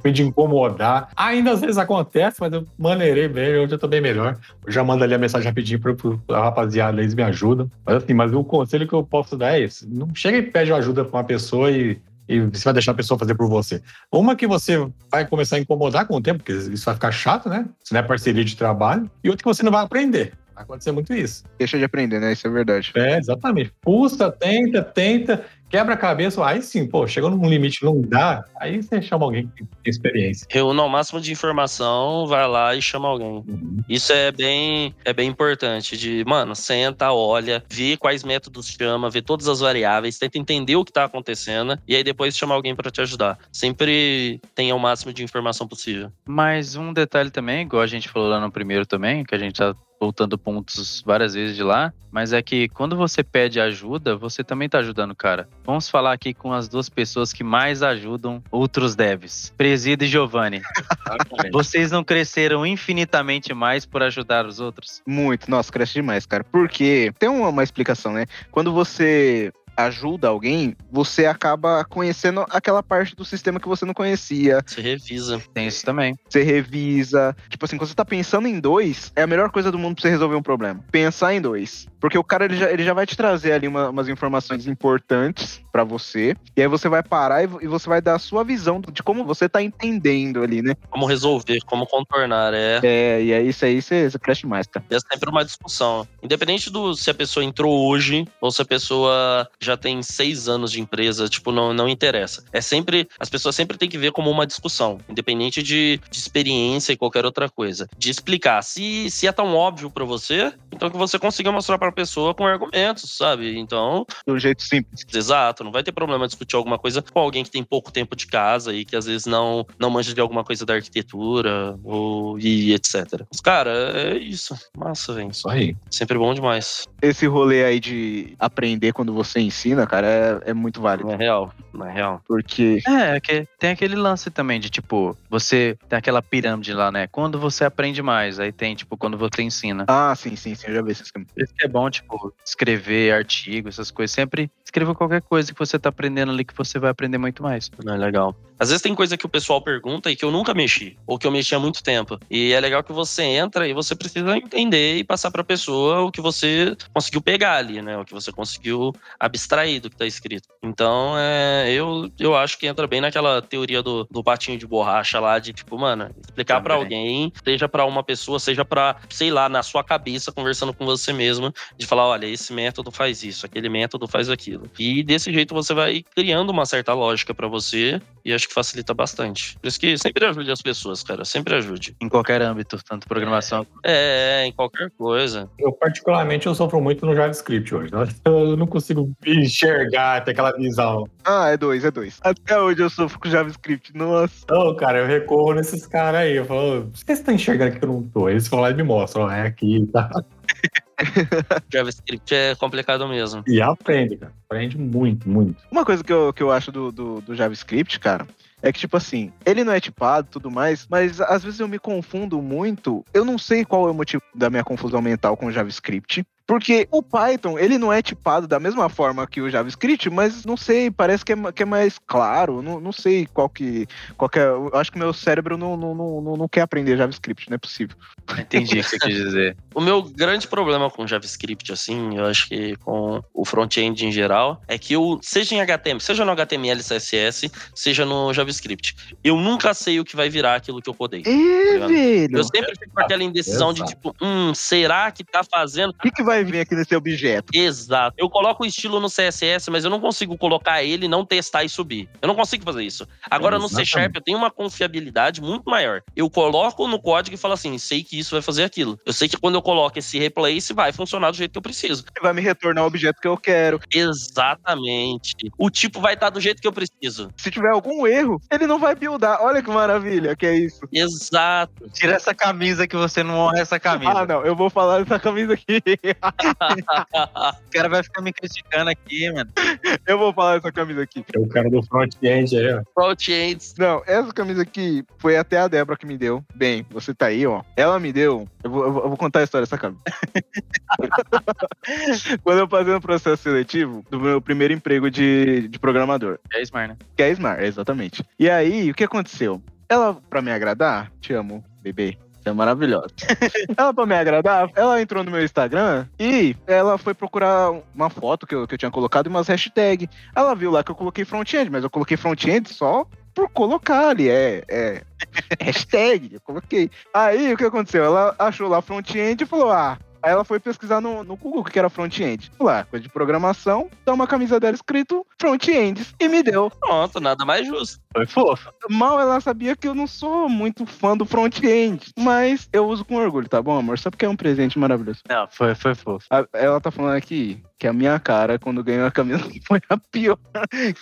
Speaker 1: foi de incomodar. Ainda às vezes acontece, mas eu maneirei bem. Hoje eu tô bem melhor. Eu já mando ali a mensagem rapidinho pro, pro rapaziada, eles me ajudam. Mas assim, mas o conselho que eu posso dar é esse. Não chega e pede ajuda pra uma pessoa e e você vai deixar a pessoa fazer por você. Uma que você vai começar a incomodar com o tempo, porque isso vai ficar chato, né? Isso não é parceria de trabalho. E outra que você não vai aprender. Vai acontecer muito isso.
Speaker 3: Deixa de aprender, né? Isso é verdade.
Speaker 1: É, exatamente. Custa, tenta, tenta, quebra a cabeça. Aí sim, pô, chegou num limite, não dá. Aí você chama alguém que tem experiência.
Speaker 5: Reúna o máximo de informação, vai lá e chama alguém.
Speaker 1: Uhum.
Speaker 5: Isso é bem, é bem importante. De, mano, senta, olha, vê quais métodos chama, vê todas as variáveis, tenta entender o que tá acontecendo e aí depois chama alguém pra te ajudar. Sempre tenha o máximo de informação possível.
Speaker 2: Mas um detalhe também, igual a gente falou lá no primeiro também, que a gente tá voltando pontos várias vezes de lá, mas é que quando você pede ajuda, você também tá ajudando o cara. Vamos falar aqui com as duas pessoas que mais ajudam outros devs, Presida e Giovanni. Vocês não cresceram infinitamente mais por ajudar os outros?
Speaker 3: Muito. Nossa, cresce demais, cara. Porque tem uma, uma explicação, né? Quando você ajuda alguém, você acaba conhecendo aquela parte do sistema que você não conhecia.
Speaker 5: Você revisa.
Speaker 2: Tem isso também.
Speaker 3: Você revisa. Tipo assim, quando você tá pensando em dois, é a melhor coisa do mundo pra você resolver um problema. Pensar em dois. Porque o cara, ele já, ele já vai te trazer ali uma- umas informações importantes pra você. E aí você vai parar e, e você vai dar a sua visão de como você tá entendendo ali, né?
Speaker 5: Como resolver, como contornar. É,
Speaker 3: É, e aí isso aí você, você cresce mais, cara.
Speaker 5: é sempre uma discussão. Independente do se a pessoa entrou hoje ou se a pessoa já tem seis anos de empresa, tipo, não, não interessa. É sempre. As pessoas sempre têm que ver como uma discussão, independente de, de experiência e qualquer outra coisa. De explicar. Se, se é tão óbvio pra você, então que você consiga mostrar pra pessoa com argumentos, sabe? Então,
Speaker 3: De um jeito simples.
Speaker 5: Exato, não vai ter problema discutir alguma coisa com alguém que tem pouco tempo de casa e que às vezes não, não manja de alguma coisa da arquitetura ou e etc. Mas, cara, é isso. Massa, velho.
Speaker 1: Isso aí.
Speaker 5: Sempre bom demais.
Speaker 3: Esse rolê aí de aprender quando você ensina, cara, é, é muito válido.
Speaker 5: Não é real. Não é real.
Speaker 3: Porque
Speaker 2: É, é que tem aquele lance também de tipo, você tem aquela pirâmide lá, né? Quando você aprende mais, aí tem tipo quando você ensina.
Speaker 3: Ah, sim, sim, sim, eu já vi esse esquema.
Speaker 2: Por isso que é bom, tipo, escrever artigo, essas coisas. Sempre escreva qualquer coisa que você tá aprendendo ali que você vai aprender muito mais.
Speaker 5: Não é legal. Às vezes tem coisa que o pessoal pergunta e que eu nunca mexi, ou que eu mexi há muito tempo. E é legal que você entra e você precisa entender e passar pra pessoa o que você conseguiu pegar ali, né? O que você conseguiu abstrair do que tá escrito. Então, é, eu, eu acho que entra bem naquela teoria do, do patinho de borracha lá, de tipo, mano, explicar pra
Speaker 2: Também.
Speaker 5: alguém, seja pra uma pessoa, seja pra, sei lá, na sua cabeça, conversando com você mesmo, de falar, olha, esse método faz isso, aquele método faz aquilo. E desse jeito você vai criando uma certa lógica pra você e acho que facilita bastante. Por isso que sempre ajude as pessoas, cara, sempre ajude.
Speaker 2: Em qualquer âmbito, tanto programação.
Speaker 5: É, em qualquer coisa.
Speaker 1: Eu, particularmente, eu sofro muito no JavaScript hoje. né? Eu não consigo enxergar, ter aquela visão.
Speaker 3: Ah, é dois, é dois. Até hoje eu sofro com JavaScript. Nossa.
Speaker 1: Não, cara, eu recorro nesses caras aí. Eu falo, por que você tá enxergando que eu não tô? Eles falam lá e me mostram, ó, é aqui, tá?
Speaker 5: JavaScript é complicado mesmo.
Speaker 1: E aprende, cara. Aprende muito, muito.
Speaker 3: Uma coisa que eu, que eu acho do, do, do JavaScript, cara, é que, tipo assim, ele não é tipado e tudo mais, mas às vezes eu me confundo muito. Eu não sei qual é o motivo da minha confusão mental com o JavaScript. Porque o Python, ele não é tipado da mesma forma que o JavaScript, mas não sei, parece que é, que é mais claro. Não, não sei qual que, qual que é. Eu acho que meu cérebro não, não, não, não- não quer aprender JavaScript, não é possível.
Speaker 2: Entendi o que você quis dizer.
Speaker 5: O meu grande problema com JavaScript, assim, eu acho que com o front-end em geral, é que eu, seja em HTML, seja no HTML CSS, seja no JavaScript, eu nunca sei o que vai virar aquilo que eu codei.
Speaker 3: É,
Speaker 5: ligado?
Speaker 3: velho.
Speaker 5: Eu sempre fico com aquela indecisão de
Speaker 1: Exato.
Speaker 5: tipo, hum, será que tá fazendo?
Speaker 3: O que, que vai vir aqui nesse objeto?
Speaker 5: Exato. Eu coloco o estilo no CSS, mas eu não consigo colocar ele, não testar e subir. Eu não consigo fazer isso. Agora no C. Sharp eu tenho uma confiabilidade muito maior. Eu coloco no código e falo assim, sei que isso vai fazer aquilo. Eu sei que quando eu coloco esse replace vai funcionar do jeito que eu preciso.
Speaker 3: Vai me retornar o objeto que eu quero.
Speaker 5: Exatamente. O tipo vai estar do jeito que eu preciso.
Speaker 3: Se tiver algum erro, ele não vai buildar. Olha que maravilha, que é isso.
Speaker 5: Exato.
Speaker 2: Tira essa camisa que você não honra essa camisa.
Speaker 3: Ah, não, eu vou falar dessa camisa aqui.
Speaker 2: O cara vai ficar me criticando aqui, mano.
Speaker 3: eu vou falar dessa camisa aqui.
Speaker 1: É o cara do front-end aí, ó.
Speaker 5: Front-ends.
Speaker 3: Não, essa camisa aqui foi até a Débora que me deu. Bem, você tá aí, ó. Ela me deu. Eu vou, eu vou- eu vou contar a história dessa camisa. Quando eu fazia o processo seletivo do meu primeiro emprego de, de programador,
Speaker 2: É Smart, né?
Speaker 3: que é a Smart, exatamente. E aí, o que aconteceu? Ela, pra me agradar, te amo, bebê. É maravilhosa. ela, pra me agradar, ela entrou no meu Instagram e ela foi procurar uma foto que eu, que eu tinha colocado e umas hashtags. Ela viu lá que eu coloquei front-end, mas eu coloquei front-end só por colocar ali. É, é hashtag, eu coloquei. Aí, o que aconteceu? Ela achou lá front-end e falou, ah... Aí ela foi pesquisar no, no Google o que era front-end. Lá, coisa de programação, dá uma camisa dela escrito front-end e me deu.
Speaker 5: Pronto, nada mais justo.
Speaker 2: Foi fofo.
Speaker 3: Mal ela sabia que eu não sou muito fã do front-end, mas eu uso com orgulho, tá bom, amor? Só porque é um presente maravilhoso.
Speaker 2: Não, foi, foi fofo.
Speaker 3: A- Ela tá falando aqui que a minha cara, quando ganhou a camisa, foi a pior.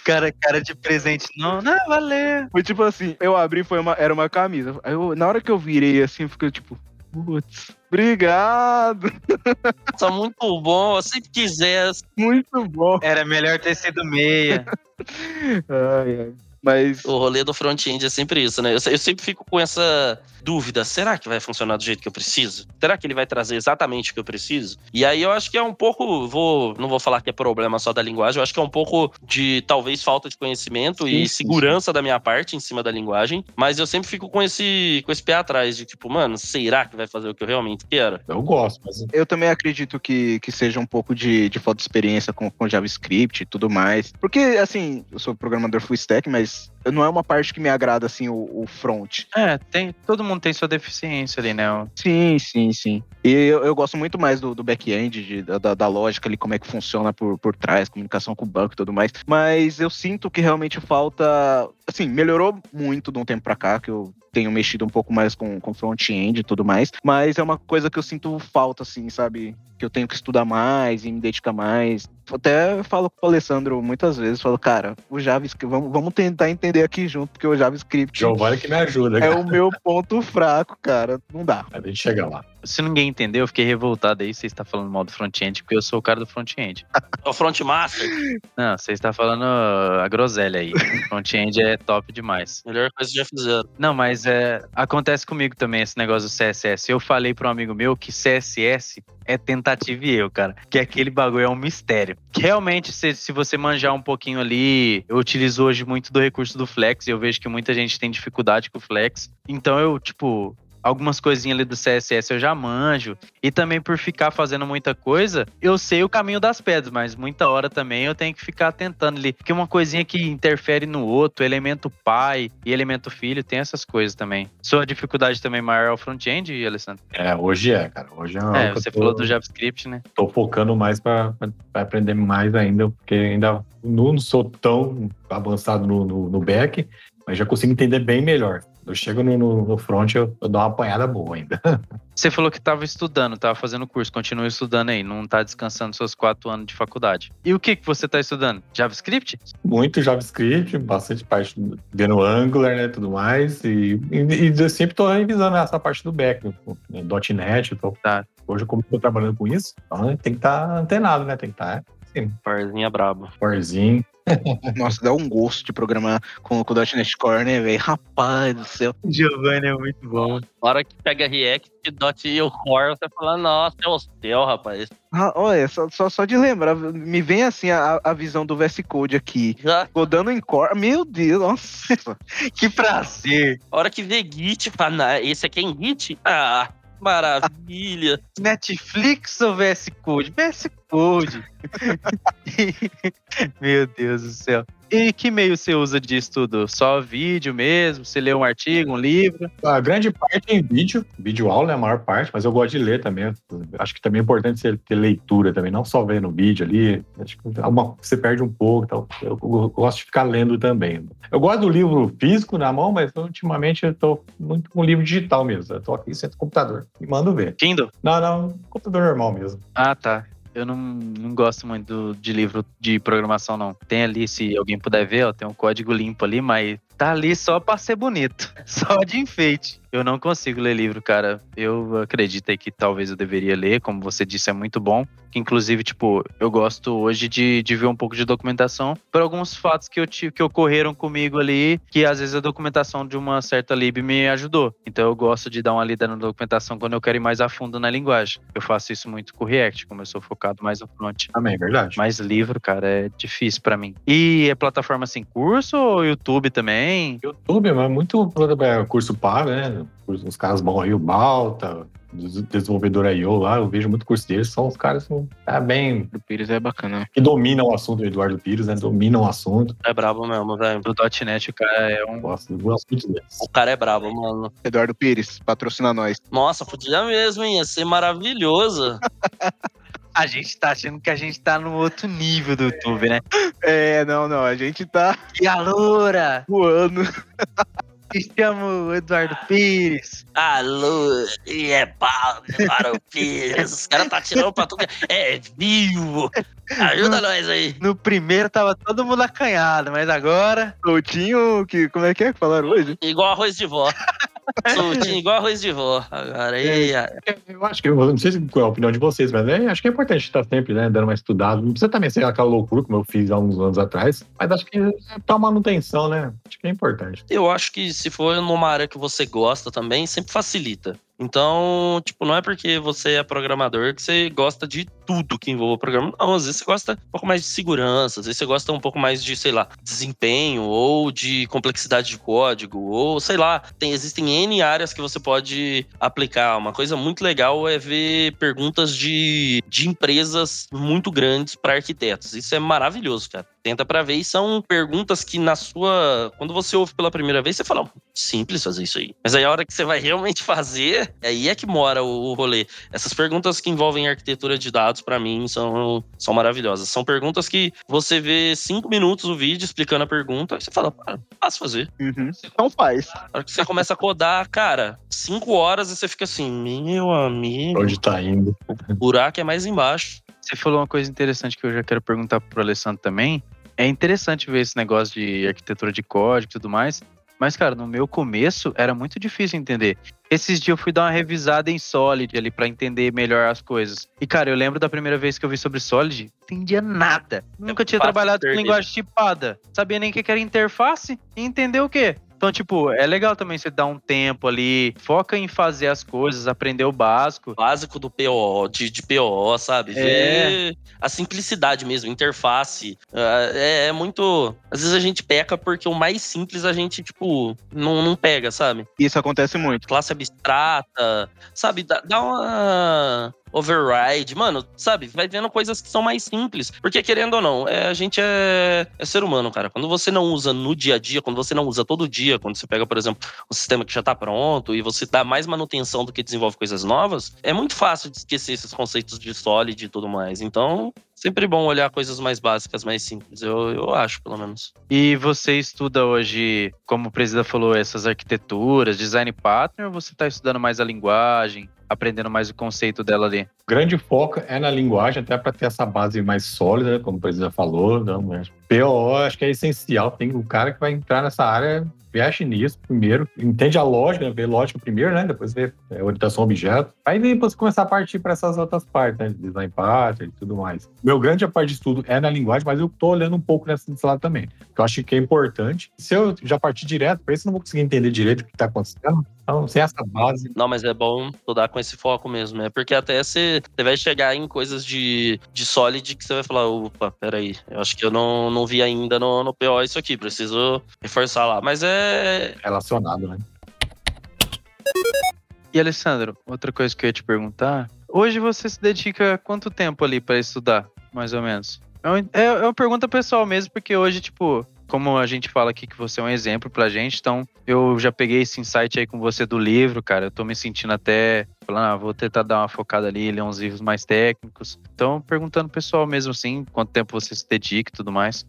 Speaker 2: Cara, cara de presente. Não, não, valeu.
Speaker 3: Foi tipo assim, eu abri, foi uma, era uma camisa. Aí eu- na hora que eu virei assim, eu fiquei tipo, putz, obrigado.
Speaker 5: Nossa, muito bom. Eu sempre quisesse.
Speaker 3: Muito bom.
Speaker 2: Era melhor ter sido meia.
Speaker 3: Ai, ai. Mas
Speaker 5: O rolê do front-end é sempre isso, né? Eu, eu sempre fico com essa dúvida: será que vai funcionar do jeito que eu preciso? Será que ele vai trazer exatamente o que eu preciso? E aí eu acho que é um pouco, vou, não vou falar que é problema só da linguagem, eu acho que é um pouco de talvez falta de conhecimento
Speaker 3: Sim,
Speaker 5: e
Speaker 3: sim,
Speaker 5: segurança da minha parte em cima da linguagem, mas eu sempre fico com esse, com esse pé atrás de tipo, mano, será que vai fazer o que eu realmente quero?
Speaker 1: Eu gosto, mas
Speaker 3: Eu também acredito que, que seja um pouco de, de falta de experiência com, com JavaScript e tudo mais. Porque, assim, eu sou programador full stack, mas não é uma parte que me agrada, assim, o, o front.
Speaker 2: É, tem, todo mundo tem sua deficiência ali, né?
Speaker 3: Sim, sim, sim. E eu, eu gosto muito mais do, do back-end, da- da lógica ali, como é que funciona por, por trás, comunicação com o banco e tudo mais. Mas eu sinto que realmente falta. Assim, melhorou muito de um tempo pra cá, que eu tenho mexido um pouco mais com, com front-end e tudo mais. Mas é uma coisa que eu sinto falta, assim, sabe? Que eu tenho que estudar mais e me dedicar mais. Até falo com o Alessandro muitas vezes, falo, cara, o JavaScript, vamos, vamos tentar entender aqui junto, porque o JavaScript
Speaker 1: Giovanni que me ajuda,
Speaker 3: é
Speaker 1: cara.
Speaker 3: o meu ponto fraco, cara. Não dá.
Speaker 1: A gente chega lá.
Speaker 2: Se ninguém entendeu, eu fiquei revoltado aí. Você está falando mal do front-end, porque eu sou o cara do front-end.
Speaker 5: É o front master,
Speaker 2: Não, você está falando a groselha aí. Front-end é top demais.
Speaker 5: melhor coisa que já fizeram.
Speaker 2: Não, mas é, acontece comigo também esse negócio do CSS. Eu falei para um amigo meu que CSS é tentativa e erro, cara. Que aquele bagulho é um mistério. Que realmente, se, se você manjar um pouquinho ali, eu utilizo hoje muito do recurso do Flex e eu vejo que muita gente tem dificuldade com o Flex. Então eu, tipo, algumas coisinhas ali do CSS eu já manjo. E também por ficar fazendo muita coisa, eu sei o caminho das pedras, mas muita hora também eu tenho que ficar tentando ali. Porque uma coisinha que interfere no outro, elemento pai e elemento filho, tem essas coisas também. Sua dificuldade também maior é o front-end, Alessandro?
Speaker 1: É, hoje é, cara. Hoje é,
Speaker 2: É, você
Speaker 1: tô-
Speaker 2: falou do JavaScript, né?
Speaker 1: tô focando mais para aprender mais ainda, porque ainda não sou tão avançado no, no, no back, mas já consigo entender bem melhor. Eu chego no, no, no front, eu, eu dou uma apanhada boa ainda.
Speaker 2: Você falou que estava estudando, estava fazendo curso, continua estudando aí, não tá descansando seus quatro anos de faculdade. E o que que você tá estudando? JavaScript?
Speaker 1: Muito JavaScript, bastante parte vendo Angular, né, tudo mais, e, e, e eu sempre tô revisando essa parte do back, né, .NET, tô,
Speaker 2: Tá.
Speaker 1: hoje como tô trabalhando com isso, então tem que estar antenado, né, tem que estar, sim,
Speaker 5: Parzinha brabo.
Speaker 1: Warzinho.
Speaker 3: Nossa, dá um gosto de programar com, com o .NET Core, né, velho? Rapaz do céu.
Speaker 2: Giovanni é muito bom.
Speaker 5: Na hora que pega React, Dot e o Core, você fala, nossa, é o céu, rapaz.
Speaker 3: Ah, olha, só, só, só de lembrar, me vem assim a, a visão do VS Code aqui.
Speaker 5: Já,
Speaker 3: Rodando em Core. Meu Deus, nossa.
Speaker 2: Que prazer.
Speaker 5: a hora que vê Git, fala, "Não, esse aqui é em Git? Ah, maravilha.
Speaker 2: Netflix ou VS Code? VS Code. Meu Deus do céu. E que meio você usa de estudo? Só vídeo mesmo? Você lê um artigo, um livro?
Speaker 1: A grande parte é em vídeo, vídeo aula é a maior parte, mas eu gosto de ler também. Acho que também é importante você ter leitura também, não só ver no vídeo ali. Acho que alguma- você perde um pouco. Então, eu gosto de ficar lendo também. Eu gosto do livro físico na mão, mas ultimamente eu tô muito com o livro digital mesmo. Eu tô aqui sento no computador e mando ver.
Speaker 2: Kindle?
Speaker 1: Não, não, computador normal mesmo.
Speaker 2: Ah, tá. Eu não, não gosto muito do- de livro de programação, não. Tem ali, se alguém puder ver, ó, tem um código limpo ali, mas tá ali só pra ser bonito. Só de enfeite. Eu não consigo ler livro, cara. Eu acredito aí que talvez eu deveria ler, como você disse, é muito bom. Que, inclusive, tipo, eu gosto hoje de, de ver um pouco de documentação por alguns fatos que, eu tive, que ocorreram comigo ali, que às vezes a documentação de uma certa lib me ajudou. Então eu gosto de dar uma lida na documentação quando eu quero ir mais a fundo na linguagem. Eu faço isso muito com o React, como eu sou focado mais no front.
Speaker 1: Também, é verdade.
Speaker 2: Mas livro, cara, é difícil pra mim. E é plataforma sem curso ou YouTube também?
Speaker 1: YouTube, mas muito é, curso pago, né? Os caras bons aí, o Balta, des- desenvolvedor I.O. lá, eu vejo muito curso deles, são os caras que tá bem,
Speaker 3: O Pires é bacana.
Speaker 1: que dominam o assunto, o Eduardo Pires, né? Dominam o assunto.
Speaker 5: É brabo mesmo, velho.
Speaker 2: Do .NET, o cara é um...
Speaker 1: Gosto, gosto muito deles.
Speaker 5: O cara é brabo, mano.
Speaker 3: Eduardo Pires, patrocina nós.
Speaker 5: Nossa, podia mesmo, hein? Ia ser maravilhoso.
Speaker 2: A gente tá achando que a gente tá no outro nível do YouTube, né?
Speaker 3: É, não, não, a gente tá
Speaker 2: E a loura?
Speaker 3: voando.
Speaker 2: Me chamo Eduardo Pires.
Speaker 5: Alô, e é pau para o Pires. Os caras tá tirando pra tudo. É vivo. Ajuda nós aí.
Speaker 2: No primeiro tava todo mundo acanhado, mas agora...
Speaker 3: Coutinho, que, como é que é que falaram hoje?
Speaker 5: Igual arroz de vó. Soltinho, igual arroz de vó. Agora aí.
Speaker 1: Eu acho que, eu não sei qual é a opinião de vocês, mas é, acho que é importante estar sempre né, dando uma estudada. Não precisa também ser aquela loucura como eu fiz há uns anos atrás, mas acho que é pra manutenção, né? Acho que é importante.
Speaker 5: Eu acho que se for numa área que você gosta também, sempre facilita. Então, tipo, não é porque você é programador que você gosta de tudo que envolva programa. Não, às vezes você gosta um pouco mais de segurança, às vezes você gosta um pouco mais de, sei lá, desempenho ou de complexidade de código, ou sei lá, tem, existem N áreas que você pode aplicar. Uma coisa muito legal é ver perguntas de, de empresas muito grandes para arquitetos. Isso é maravilhoso, cara. Tenta pra ver e são perguntas que na sua. Quando você ouve pela primeira vez, você fala, simples fazer isso aí. Mas aí a hora que você vai realmente fazer, aí é que mora o, o rolê. Essas perguntas que envolvem arquitetura de dados, pra mim, são, são maravilhosas. São perguntas que você vê cinco minutos o vídeo explicando a pergunta, e você fala, cara, fácil fazer.
Speaker 3: Uhum. Então faz.
Speaker 5: A hora que você começa a codar, cara, cinco horas e você fica assim, meu amigo,
Speaker 1: Onde tá indo.
Speaker 5: o buraco é mais embaixo.
Speaker 2: Você falou uma coisa interessante que eu já quero perguntar pro Alessandro também. É interessante ver esse negócio de arquitetura de código e tudo mais. Mas, cara, no meu começo era muito difícil entender. Esses dias eu fui dar uma revisada em Solid ali pra entender melhor as coisas. E, cara, eu lembro da primeira vez que eu vi sobre Solid, não entendia nada. Nunca tinha
Speaker 5: fácil
Speaker 2: trabalhado com linguagem tipada. Sabia nem o que que era interface e entender o quê. Então, tipo, é legal também você dar um tempo ali, foca em fazer as coisas, aprender o básico.
Speaker 5: básico do PO, de, de PO, sabe?
Speaker 2: É.
Speaker 5: A simplicidade mesmo, interface. Ah, É, é muito. Às vezes a gente peca porque o mais simples a gente, tipo, não, não pega, sabe?
Speaker 3: Isso acontece muito.
Speaker 5: Classe abstrata, sabe? Dá, dá uma. Override, mano, sabe? Vai vendo coisas que são mais simples. Porque, querendo ou não, é, a gente é, é ser humano, cara. Quando você não usa no dia a dia, quando você não usa todo dia, quando você pega, por exemplo, um sistema que já tá pronto e você dá mais manutenção do que desenvolve coisas novas, é muito fácil de esquecer esses conceitos de solid e tudo mais. Então, sempre bom olhar coisas mais básicas, mais simples. Eu, eu acho, pelo menos.
Speaker 2: E você estuda hoje, como o Presida falou, essas arquiteturas, design pattern, ou você está estudando mais a linguagem, aprendendo mais o conceito dela ali?
Speaker 1: Grande foco é na linguagem, até para ter essa base mais sólida, como o presidente falou. Não, mas PO acho que é essencial. Tem o cara que vai entrar nessa área, veste nisso primeiro, entende a lógica, vê lógica primeiro, né? Depois vê é, orientação objeto. Aí depois começar a partir para essas outras partes, né? Design pattern e tudo mais. Meu grande parte de estudo é na linguagem, mas eu tô olhando um pouco nessa lado também. Eu acho que é importante. Se eu já partir direto para isso, eu não vou conseguir entender direito o que está acontecendo. Então, sem essa base.
Speaker 5: Não, mas é bom estudar com esse foco mesmo. É porque até você, você vai chegar em coisas de, de solid que você vai falar, opa, peraí, eu acho que eu não, não vi ainda no, no PO isso aqui, preciso reforçar lá. Mas é.
Speaker 1: Relacionado, né?
Speaker 2: E Alessandro, outra coisa que eu ia te perguntar. Hoje você se dedica quanto tempo ali para estudar, mais ou menos? É, é é uma pergunta pessoal mesmo, porque hoje, tipo, como a gente fala aqui que você é um exemplo pra gente, então eu já peguei esse insight aí com você do livro, cara. Eu tô me sentindo até falando, ah, vou tentar dar uma focada ali, ler uns livros mais técnicos. Então, perguntando pessoal mesmo assim, quanto tempo você se dedica e tudo mais.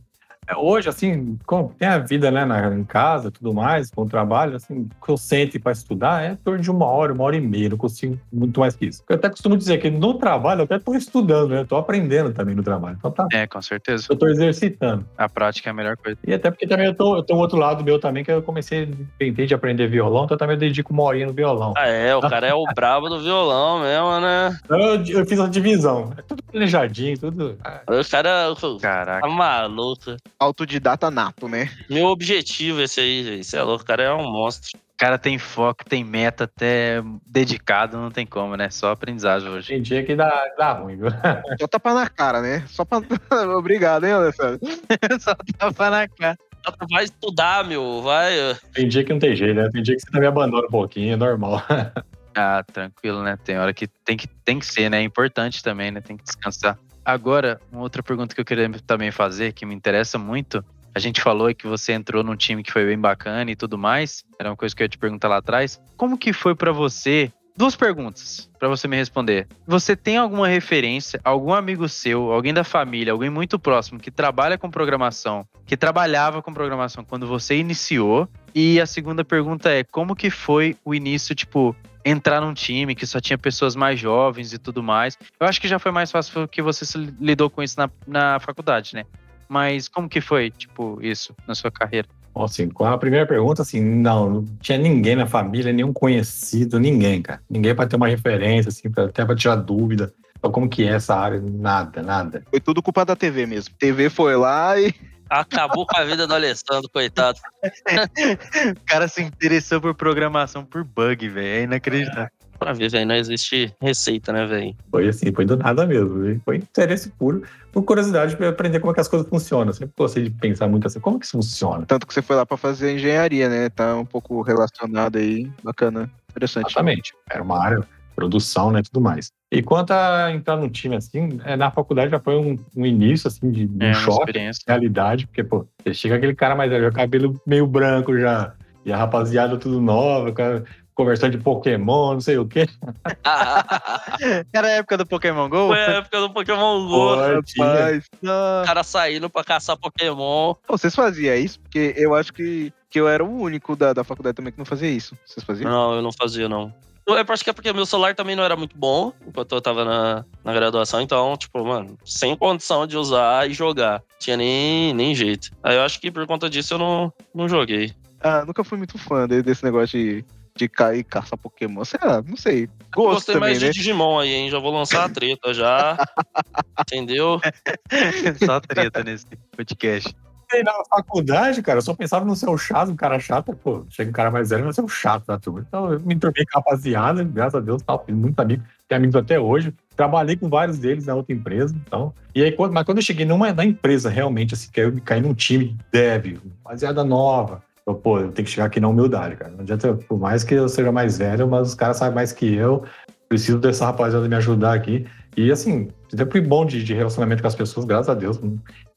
Speaker 1: É, Hoje, assim, como tem a vida, né, na, em casa e tudo mais, com o trabalho, assim, o que eu sento para estudar é em torno de uma hora, uma hora e meia, não consigo muito mais que isso. Eu até costumo dizer que no trabalho eu até estou estudando, né? Estou aprendendo também no trabalho. Então tá,
Speaker 2: É, com certeza.
Speaker 1: eu estou exercitando.
Speaker 2: A prática é a melhor coisa.
Speaker 1: E até porque também eu, tô, eu tenho um outro lado meu também, que eu comecei, tentei de aprender violão, então também eu dedico uma horinha no violão.
Speaker 5: Ah, é, o cara é o brabo do violão mesmo, né?
Speaker 1: Então eu, eu fiz uma divisão. É tudo planejadinho, tudo.
Speaker 5: O cara tá
Speaker 2: Caraca.
Speaker 5: maluco.
Speaker 3: Autodidata nato, né?
Speaker 5: Meu objetivo esse aí, gente. Você é louco, o cara é um monstro.
Speaker 2: O cara tem foco, tem meta, até dedicado, não tem como, né? Só aprendizagem hoje.
Speaker 1: Tem dia que dá, dá ruim, viu?
Speaker 3: Só tapa na cara, né? Só pra. Obrigado, hein, Alessandro?
Speaker 2: Só tapa na cara.
Speaker 5: Vai estudar, meu. Vai.
Speaker 1: Tem dia que não tem jeito, né? Tem dia que você também abandona um pouquinho, é normal.
Speaker 2: Ah, tranquilo, né? Tem hora que tem que, tem que ser, né? É importante também, né? Tem que descansar. Agora, uma outra pergunta que eu queria também fazer, que me interessa muito. A gente falou que você entrou num time que foi bem bacana e tudo mais. Era uma coisa que eu ia te perguntar lá atrás. Como que foi pra você? Duas perguntas pra você me responder. Você tem alguma referência, algum amigo seu, alguém da família, alguém muito próximo que trabalha com programação, que trabalhava com programação quando você iniciou? E a segunda pergunta é: como que foi o início, tipo, entrar num time que só tinha pessoas mais jovens e tudo mais. Eu acho que já foi mais fácil porque você se lidou com isso na, na faculdade, né? Mas como que foi, tipo, isso na sua carreira?
Speaker 1: Assim, com a primeira pergunta, assim, não, não tinha ninguém na família, nenhum conhecido, ninguém, cara. Ninguém para ter uma referência, assim, pra, até para tirar dúvida. Então, como que é essa área? Nada, nada.
Speaker 3: Foi tudo culpa da TV mesmo. TV foi lá e.
Speaker 5: Acabou com a vida do Alessandro, coitado.
Speaker 2: O cara se interessou por programação por bug, velho. É inacreditável.
Speaker 5: Pra ver, velho, não existe receita, né, velho?
Speaker 1: Foi assim, foi do nada mesmo. viu? Foi interesse puro, por curiosidade, para aprender como é que as coisas funcionam. Eu sempre gostei de pensar muito assim, como que isso funciona?
Speaker 3: Tanto que você foi lá pra fazer engenharia, né? Tá um pouco relacionado aí. Bacana. Interessante.
Speaker 1: Exatamente. Era uma área, produção, né, tudo mais. E quanto a entrar num time assim, é, na faculdade já foi um, um início, assim, de, de
Speaker 2: É
Speaker 1: um choque.
Speaker 2: experiência.
Speaker 1: realidade, porque, pô, você chega aquele cara mais velho, já cabelo meio branco já, e a rapaziada tudo nova, o cara conversando de Pokémon, não sei o quê.
Speaker 2: Era a época do Pokémon GO?
Speaker 5: Foi a época do Pokémon GO.
Speaker 3: Rapaz,
Speaker 5: O cara saindo pra caçar Pokémon.
Speaker 3: Pô, vocês faziam isso? Porque eu acho que, que eu era o único da, da faculdade também que não fazia isso. Vocês faziam?
Speaker 5: Não, eu não fazia, não. Eu eu acho que é porque meu celular também não era muito bom enquanto eu tava na, na graduação, então, tipo, mano, sem condição de usar e jogar. Tinha nem, nem jeito. Aí eu acho que por conta disso eu não, não joguei.
Speaker 3: Ah, nunca fui muito fã de- desse negócio de, de cair e caçar Pokémon. Sei lá, não sei. Gosto
Speaker 5: Gostei
Speaker 3: também,
Speaker 5: mais
Speaker 3: né?
Speaker 5: de Digimon aí, hein? Já vou lançar a treta já. Entendeu?
Speaker 2: Só treta nesse podcast.
Speaker 1: E na faculdade, cara, eu só pensava no seu chato, um cara chato, pô, chega um cara mais velho, vai ser um chato da turma. Então eu me enturmei com a rapaziada, graças a Deus, tal, fiz muito amigo, tenho amigos até hoje. Trabalhei com vários deles na outra empresa, então. E aí, quando, mas quando eu cheguei numa na empresa, realmente, assim, que eu me caí num time dev, rapaziada nova. Eu, pô, eu tenho que chegar aqui na humildade, cara. Não adianta, por mais que eu seja mais velho, mas os caras sabem mais que eu. Preciso dessa rapaziada me ajudar aqui. E assim, sempre fui bom de, de relacionamento com as pessoas, graças a Deus.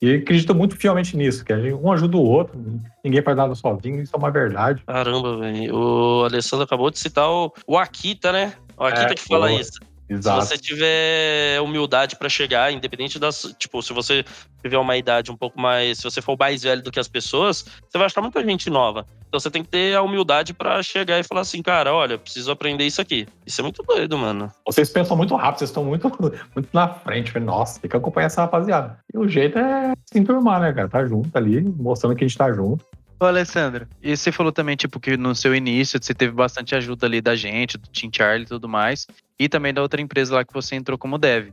Speaker 1: E acredito muito fielmente nisso, que um ajuda o outro, ninguém faz nada sozinho, isso é uma verdade.
Speaker 5: Caramba, velho. O Alessandro acabou de citar o, o Akita, né? O Akita
Speaker 1: É,
Speaker 5: que fala isso. Se
Speaker 1: Exato.
Speaker 5: você tiver humildade pra chegar, independente das. Tipo, se você tiver uma idade um pouco mais. Se você for mais velho do que as pessoas, você vai achar muita gente nova. Então você tem que ter a humildade pra chegar e falar assim, cara, olha, preciso aprender isso aqui. Isso é muito doido, mano.
Speaker 1: Vocês pensam muito rápido, vocês estão muito, muito na frente. Nossa, tem que acompanhar essa rapaziada. E o jeito é se enturmar, né, cara? Tá junto ali, mostrando que a gente tá junto.
Speaker 2: Ô, Alessandro, e você falou também, tipo, que no seu início você teve bastante ajuda ali da gente, do Team Charlie e tudo mais, e também da outra empresa lá que você entrou como dev.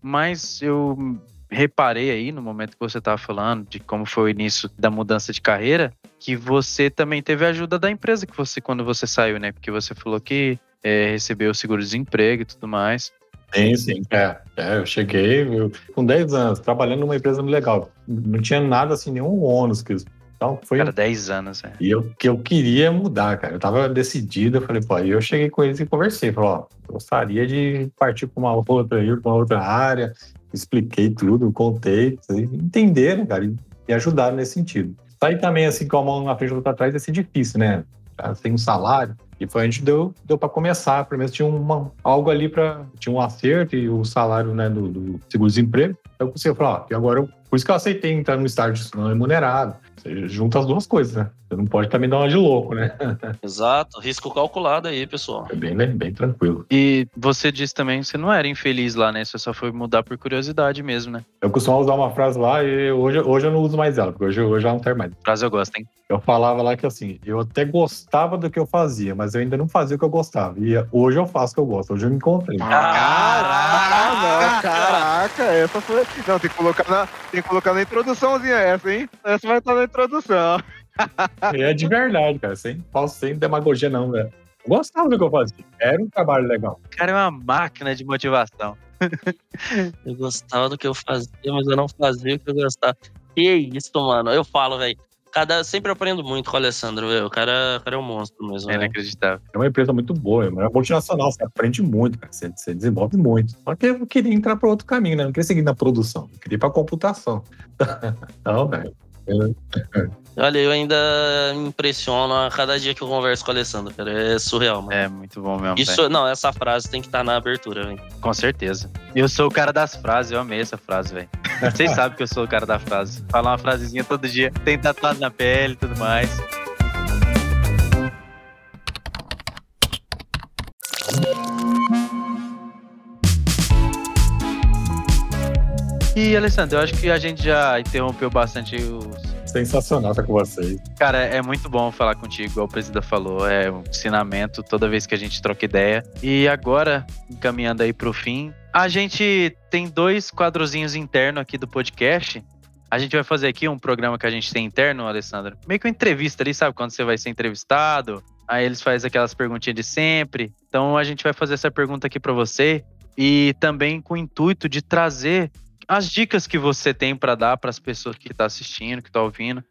Speaker 2: Mas eu reparei aí, no momento que você tava falando, de como foi o início da mudança de carreira, que você também teve ajuda da empresa que você, quando você saiu, né? Porque você falou que é, recebeu o seguro-desemprego e tudo mais.
Speaker 1: Sim, sim. É, é, eu cheguei eu, com 10 anos, trabalhando numa empresa legal. Não tinha nada assim, nenhum ônus. Que, então foi.
Speaker 2: Cara, 10 anos, é.
Speaker 1: E eu que eu queria mudar, cara. Eu tava decidido, eu falei, pô, aí eu cheguei com eles e conversei. Falei, ó, gostaria de partir pra uma outra, ir pra uma outra área. Expliquei tudo, contei, entenderam, cara, e, e ajudaram nesse sentido. Sair também, assim, com a mão na frente e outra atrás, ia ser difícil, né? Já Tem um salário. E foi onde deu, deu para começar. Pelo menos tinha uma, algo ali para. Tinha um acerto e o salário né, do, do seguro-desemprego. Então eu consegui falar, ó, e agora eu, por isso que eu aceitei entrar no estágio não remunerado. Você junta as duas coisas, né? Você não pode também dar uma de louco, né?
Speaker 5: Exato, risco calculado aí, pessoal.
Speaker 1: É bem, bem, bem tranquilo.
Speaker 2: E você disse também que você não era infeliz lá, né? Você só foi mudar por curiosidade mesmo, né?
Speaker 1: Eu costumava usar uma frase lá e hoje, hoje eu não uso mais ela, porque hoje, hoje ela não tem mais.
Speaker 2: Frase eu gosto, hein?
Speaker 1: Eu falava lá que assim, eu até gostava do que eu fazia, mas eu ainda não fazia o que eu gostava. E hoje eu faço o que eu gosto, hoje eu me encontrei.
Speaker 3: Caraca, não, caraca, essa foi. Não, tem que colocar na, tem que colocar na introduçãozinha essa, hein? Essa vai estar na introdução.
Speaker 1: E é de verdade, cara, sem falso, sem demagogia não, velho. Eu gostava do que eu fazia. Era um trabalho legal.
Speaker 2: O cara é uma máquina de motivação.
Speaker 5: Eu gostava do que eu fazia, mas eu não fazia o que eu gostava. Que isso, mano. Eu falo, velho. Cada, sempre aprendo muito com o Alessandro, velho. O cara, o cara é um monstro mesmo.
Speaker 2: É
Speaker 5: velho.
Speaker 2: inacreditável.
Speaker 1: É uma empresa muito boa, é uma multinacional, você aprende muito, cara, você, você desenvolve muito. Só que eu queria entrar para outro caminho, né? Não queria seguir na produção, eu queria ir para computação. Não, velho.
Speaker 5: Olha, eu ainda me impressiono a cada dia que eu converso com o Alessandro, cara. É surreal, mano.
Speaker 2: É muito bom mesmo.
Speaker 5: Isso, não, essa frase tem que estar na abertura, velho.
Speaker 2: Com certeza. Eu sou o cara das frases, eu amei essa frase, velho. Vocês sabem que eu sou o cara da frase. Falar uma frasezinha todo dia, tem tatuado na pele e tudo mais. E, Alessandro, eu acho que a gente já interrompeu bastante os.
Speaker 1: Sensacional estar com vocês.
Speaker 2: Cara, é muito bom falar contigo, igual o presidente falou. É um ensinamento toda vez que a gente troca ideia. E agora, encaminhando aí pro fim, a gente tem dois quadrozinhos internos aqui do podcast. A gente vai fazer aqui um programa que a gente tem interno, Alessandro. Meio que uma entrevista ali, sabe? Quando você vai ser entrevistado. Aí eles fazem aquelas perguntinhas de sempre. Então a gente vai fazer essa pergunta aqui pra você. E também com o intuito de trazer as dicas que você tem pra dar para as pessoas que estão assistindo, que estão ouvindo.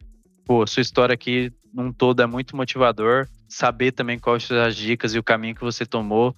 Speaker 2: Pô, sua história aqui num todo é muito motivador. Saber também quais são as dicas e o caminho que você tomou,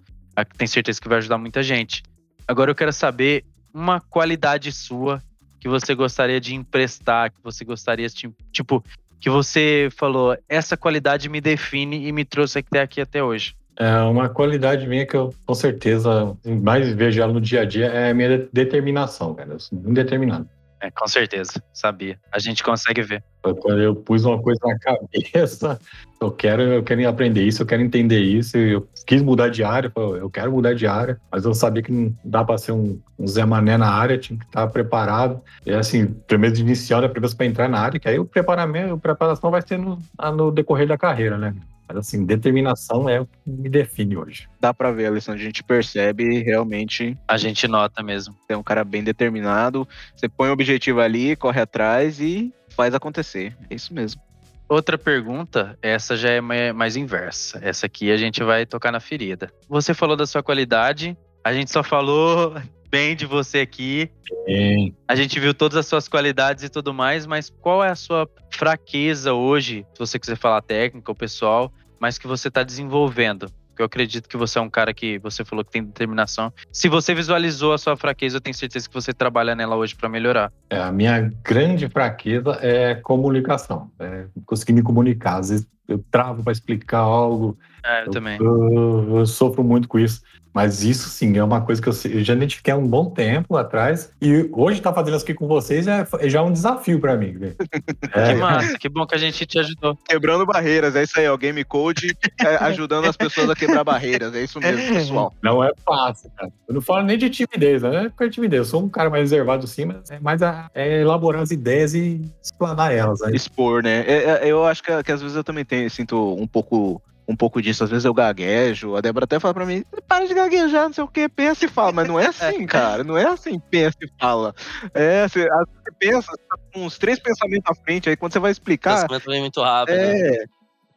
Speaker 2: tenho certeza que vai ajudar muita gente. Agora eu quero saber uma qualidade sua que você gostaria de emprestar, que você gostaria, de, tipo, que você falou, essa qualidade me define e me trouxe até aqui até hoje.
Speaker 1: É uma qualidade minha que eu, com certeza, mais vejo ela no dia a dia é a minha determinação, cara. Eu sou muito determinado.
Speaker 2: É, com certeza, sabia. A gente consegue ver.
Speaker 1: Quando eu pus uma coisa na cabeça, eu quero, eu quero aprender isso, eu quero entender isso. Eu quis mudar de área, eu quero mudar de área, mas eu sabia que não dá para ser um, um Zé Mané na área, tinha que estar preparado. E assim, primeiro de inicial, né, primeiro para entrar na área, que aí o preparamento, a preparação vai ser no, no decorrer da carreira, né? Mas assim, determinação é o que me define hoje.
Speaker 3: Dá pra ver, Alessandro, a gente percebe realmente
Speaker 2: A gente nota mesmo.
Speaker 3: é um cara bem determinado. Você põe o objetivo ali, corre atrás e faz acontecer. É isso mesmo.
Speaker 2: Outra pergunta, essa já é ma- mais inversa. Essa aqui a gente vai tocar na ferida. Você falou da sua qualidade, a gente só falou bem de você aqui.
Speaker 1: Sim.
Speaker 2: A gente viu todas as suas qualidades e tudo mais, mas qual é a sua fraqueza hoje, se você quiser falar técnica ou pessoal, mas que você está desenvolvendo? Porque eu acredito que você é um cara que você falou que tem determinação. Se você visualizou a sua fraqueza, eu tenho certeza que você trabalha nela hoje para melhorar.
Speaker 1: É, a minha grande fraqueza é comunicação. É conseguir me comunicar. Às vezes eu travo para explicar algo.
Speaker 2: É, eu
Speaker 1: Eu,
Speaker 2: também.
Speaker 1: eu- eu sofro muito com isso. Mas isso sim é uma coisa que eu, eu já identifiquei há um bom tempo atrás. E hoje estar fazendo isso aqui com vocês é, já é um desafio para mim.
Speaker 2: Que
Speaker 1: É,
Speaker 2: massa, que bom que a gente te ajudou.
Speaker 3: Quebrando barreiras, é isso aí, ó. Game Code é, ajudando as pessoas a quebrar barreiras. É isso mesmo, pessoal.
Speaker 1: não é fácil, cara. Eu não falo nem de timidez, né? não é timidez. Eu sou um cara mais reservado sim, mas é mais a- é elaborar as ideias e explanar elas. Né?
Speaker 3: Expor, né? É, é, eu acho que, que às vezes eu também tenho, sinto um pouco. Um pouco disso, às vezes eu gaguejo. A Débora até fala pra mim: para de gaguejar, não sei o que, pensa e fala. Mas não é assim, cara. Não é assim, pensa e fala. É, você, às vezes você pensa, você tá com uns três pensamentos à frente, aí quando você vai
Speaker 5: O
Speaker 3: explicar,
Speaker 5: pensamento vem muito rápido. né?
Speaker 3: é.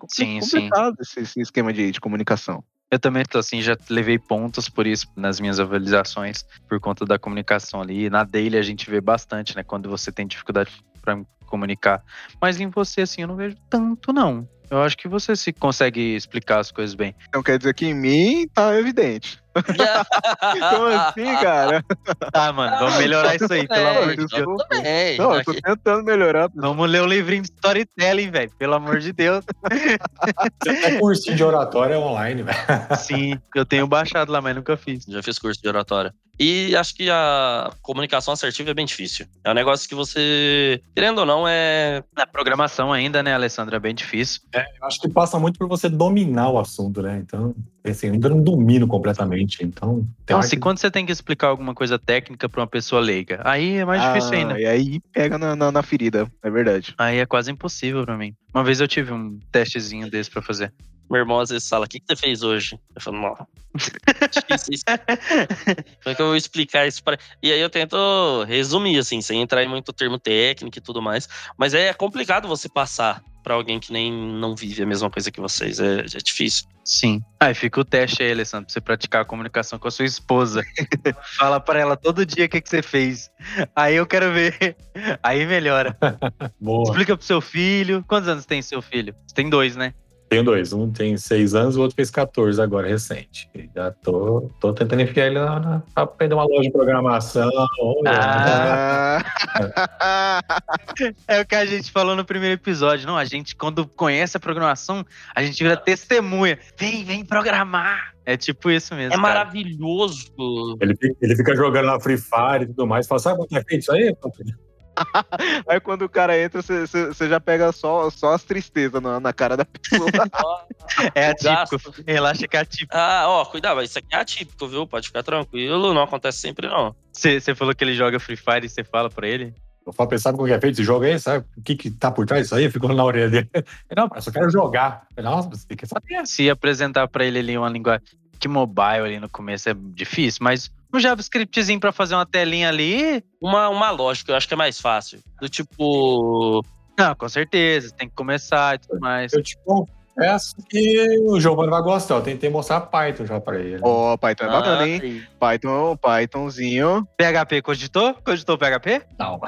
Speaker 2: Sim,
Speaker 3: complicado Esse, esse esquema de, de comunicação.
Speaker 2: Eu também tô assim, já levei pontos por isso nas minhas avaliações, por conta da comunicação ali. Na daily a gente vê bastante, né? Quando você tem dificuldade para comunicar. Mas em você, assim, eu não vejo tanto, não. Eu acho que você se consegue explicar as coisas bem.
Speaker 3: Então quer dizer que em mim tá evidente. Como assim, cara?
Speaker 2: Tá, mano, vamos melhorar isso aí, pelo amor de
Speaker 3: Deus.
Speaker 2: Deus.
Speaker 5: Eu também.
Speaker 3: Não, eu tô
Speaker 5: aqui-
Speaker 3: tentando melhorar.
Speaker 2: Vamos ler o livrinho de storytelling, velho. Pelo amor de Deus.
Speaker 1: Até cursinho de oratória online, velho.
Speaker 2: Sim, eu tenho baixado lá, mas nunca fiz.
Speaker 5: Já fiz curso de oratória. E acho que a comunicação assertiva é bem difícil. É um negócio que você, querendo ou não, é.
Speaker 2: Na programação ainda, né, Alessandra? É bem difícil.
Speaker 1: Eu acho que passa muito por você dominar o assunto, né? Então, assim, eu ainda não domino completamente. Então, tem hora
Speaker 2: Nossa, e
Speaker 1: que-
Speaker 2: quando você tem que explicar alguma coisa técnica pra uma pessoa leiga, aí é mais difícil
Speaker 3: Ah,
Speaker 2: ainda.
Speaker 3: E aí pega na, na, na ferida, é verdade.
Speaker 2: Aí é quase impossível pra mim. Uma vez eu tive um testezinho desse pra fazer.
Speaker 5: Meu irmão às vezes fala: O que, que você fez hoje? Eu falo: Não. isso. Como é que eu vou explicar isso para. E aí eu tento resumir, assim, sem entrar em muito termo técnico e tudo mais. Mas é complicado você passar pra alguém que nem não vive a mesma coisa que vocês. É, é difícil.
Speaker 2: Sim. Aí fica o teste aí, Alessandro, pra você praticar a comunicação com a sua esposa. Fala pra ela todo dia o que, que você fez. Aí eu quero ver. Aí melhora.
Speaker 1: Boa.
Speaker 2: Explica pro seu filho. Quantos anos tem seu filho? Você tem dois, né?
Speaker 1: Tenho dois. Um tem seis anos, o outro fez 14 agora, recente. E Já tô, tô tentando enfiar ele lá na, pra aprender uma loja de programação.
Speaker 2: Ah. É o que a gente falou no primeiro episódio. Não, a gente, quando conhece a programação, a gente vira testemunha. Vem, vem programar. É tipo isso mesmo.
Speaker 5: É
Speaker 2: cara.
Speaker 5: maravilhoso.
Speaker 1: Ele, fica- ele fica jogando na Free Fire e tudo mais. Fala, sabe como é feito isso aí?
Speaker 3: Aí quando o cara entra, você- já pega só, só as tristezas na, na cara da pessoa.
Speaker 2: É atípico. Relaxa que é atípico.
Speaker 5: Ah, ó, cuidado, isso aqui é atípico, viu? Pode ficar tranquilo, não acontece sempre, não.
Speaker 2: Você falou que ele joga Free Fire e você fala pra ele?
Speaker 1: Eu falo, "Pô, sabe como é feito esse jogo aí? Sabe o que, que tá por trás disso aí? Ficou na orelha dele. Ele, Não, eu só quero jogar. Nossa, você tem que saber.
Speaker 2: Se apresentar pra ele ali uma linguagem que mobile ali no começo é difícil, mas um JavaScriptzinho pra fazer uma telinha ali.
Speaker 5: Uma, uma lógica, eu acho que é mais fácil. Do tipo.
Speaker 2: Não, com certeza, tem que começar e tudo mais.
Speaker 1: Eu te confesso que o Giovanni vai gostar. Eu tentei mostrar Python já pra ele.
Speaker 3: Ó, Python é bacana,
Speaker 5: ah,
Speaker 3: hein? Python, Pythonzinho.
Speaker 2: PHP cogitou? Cogitou PHP?
Speaker 1: Não,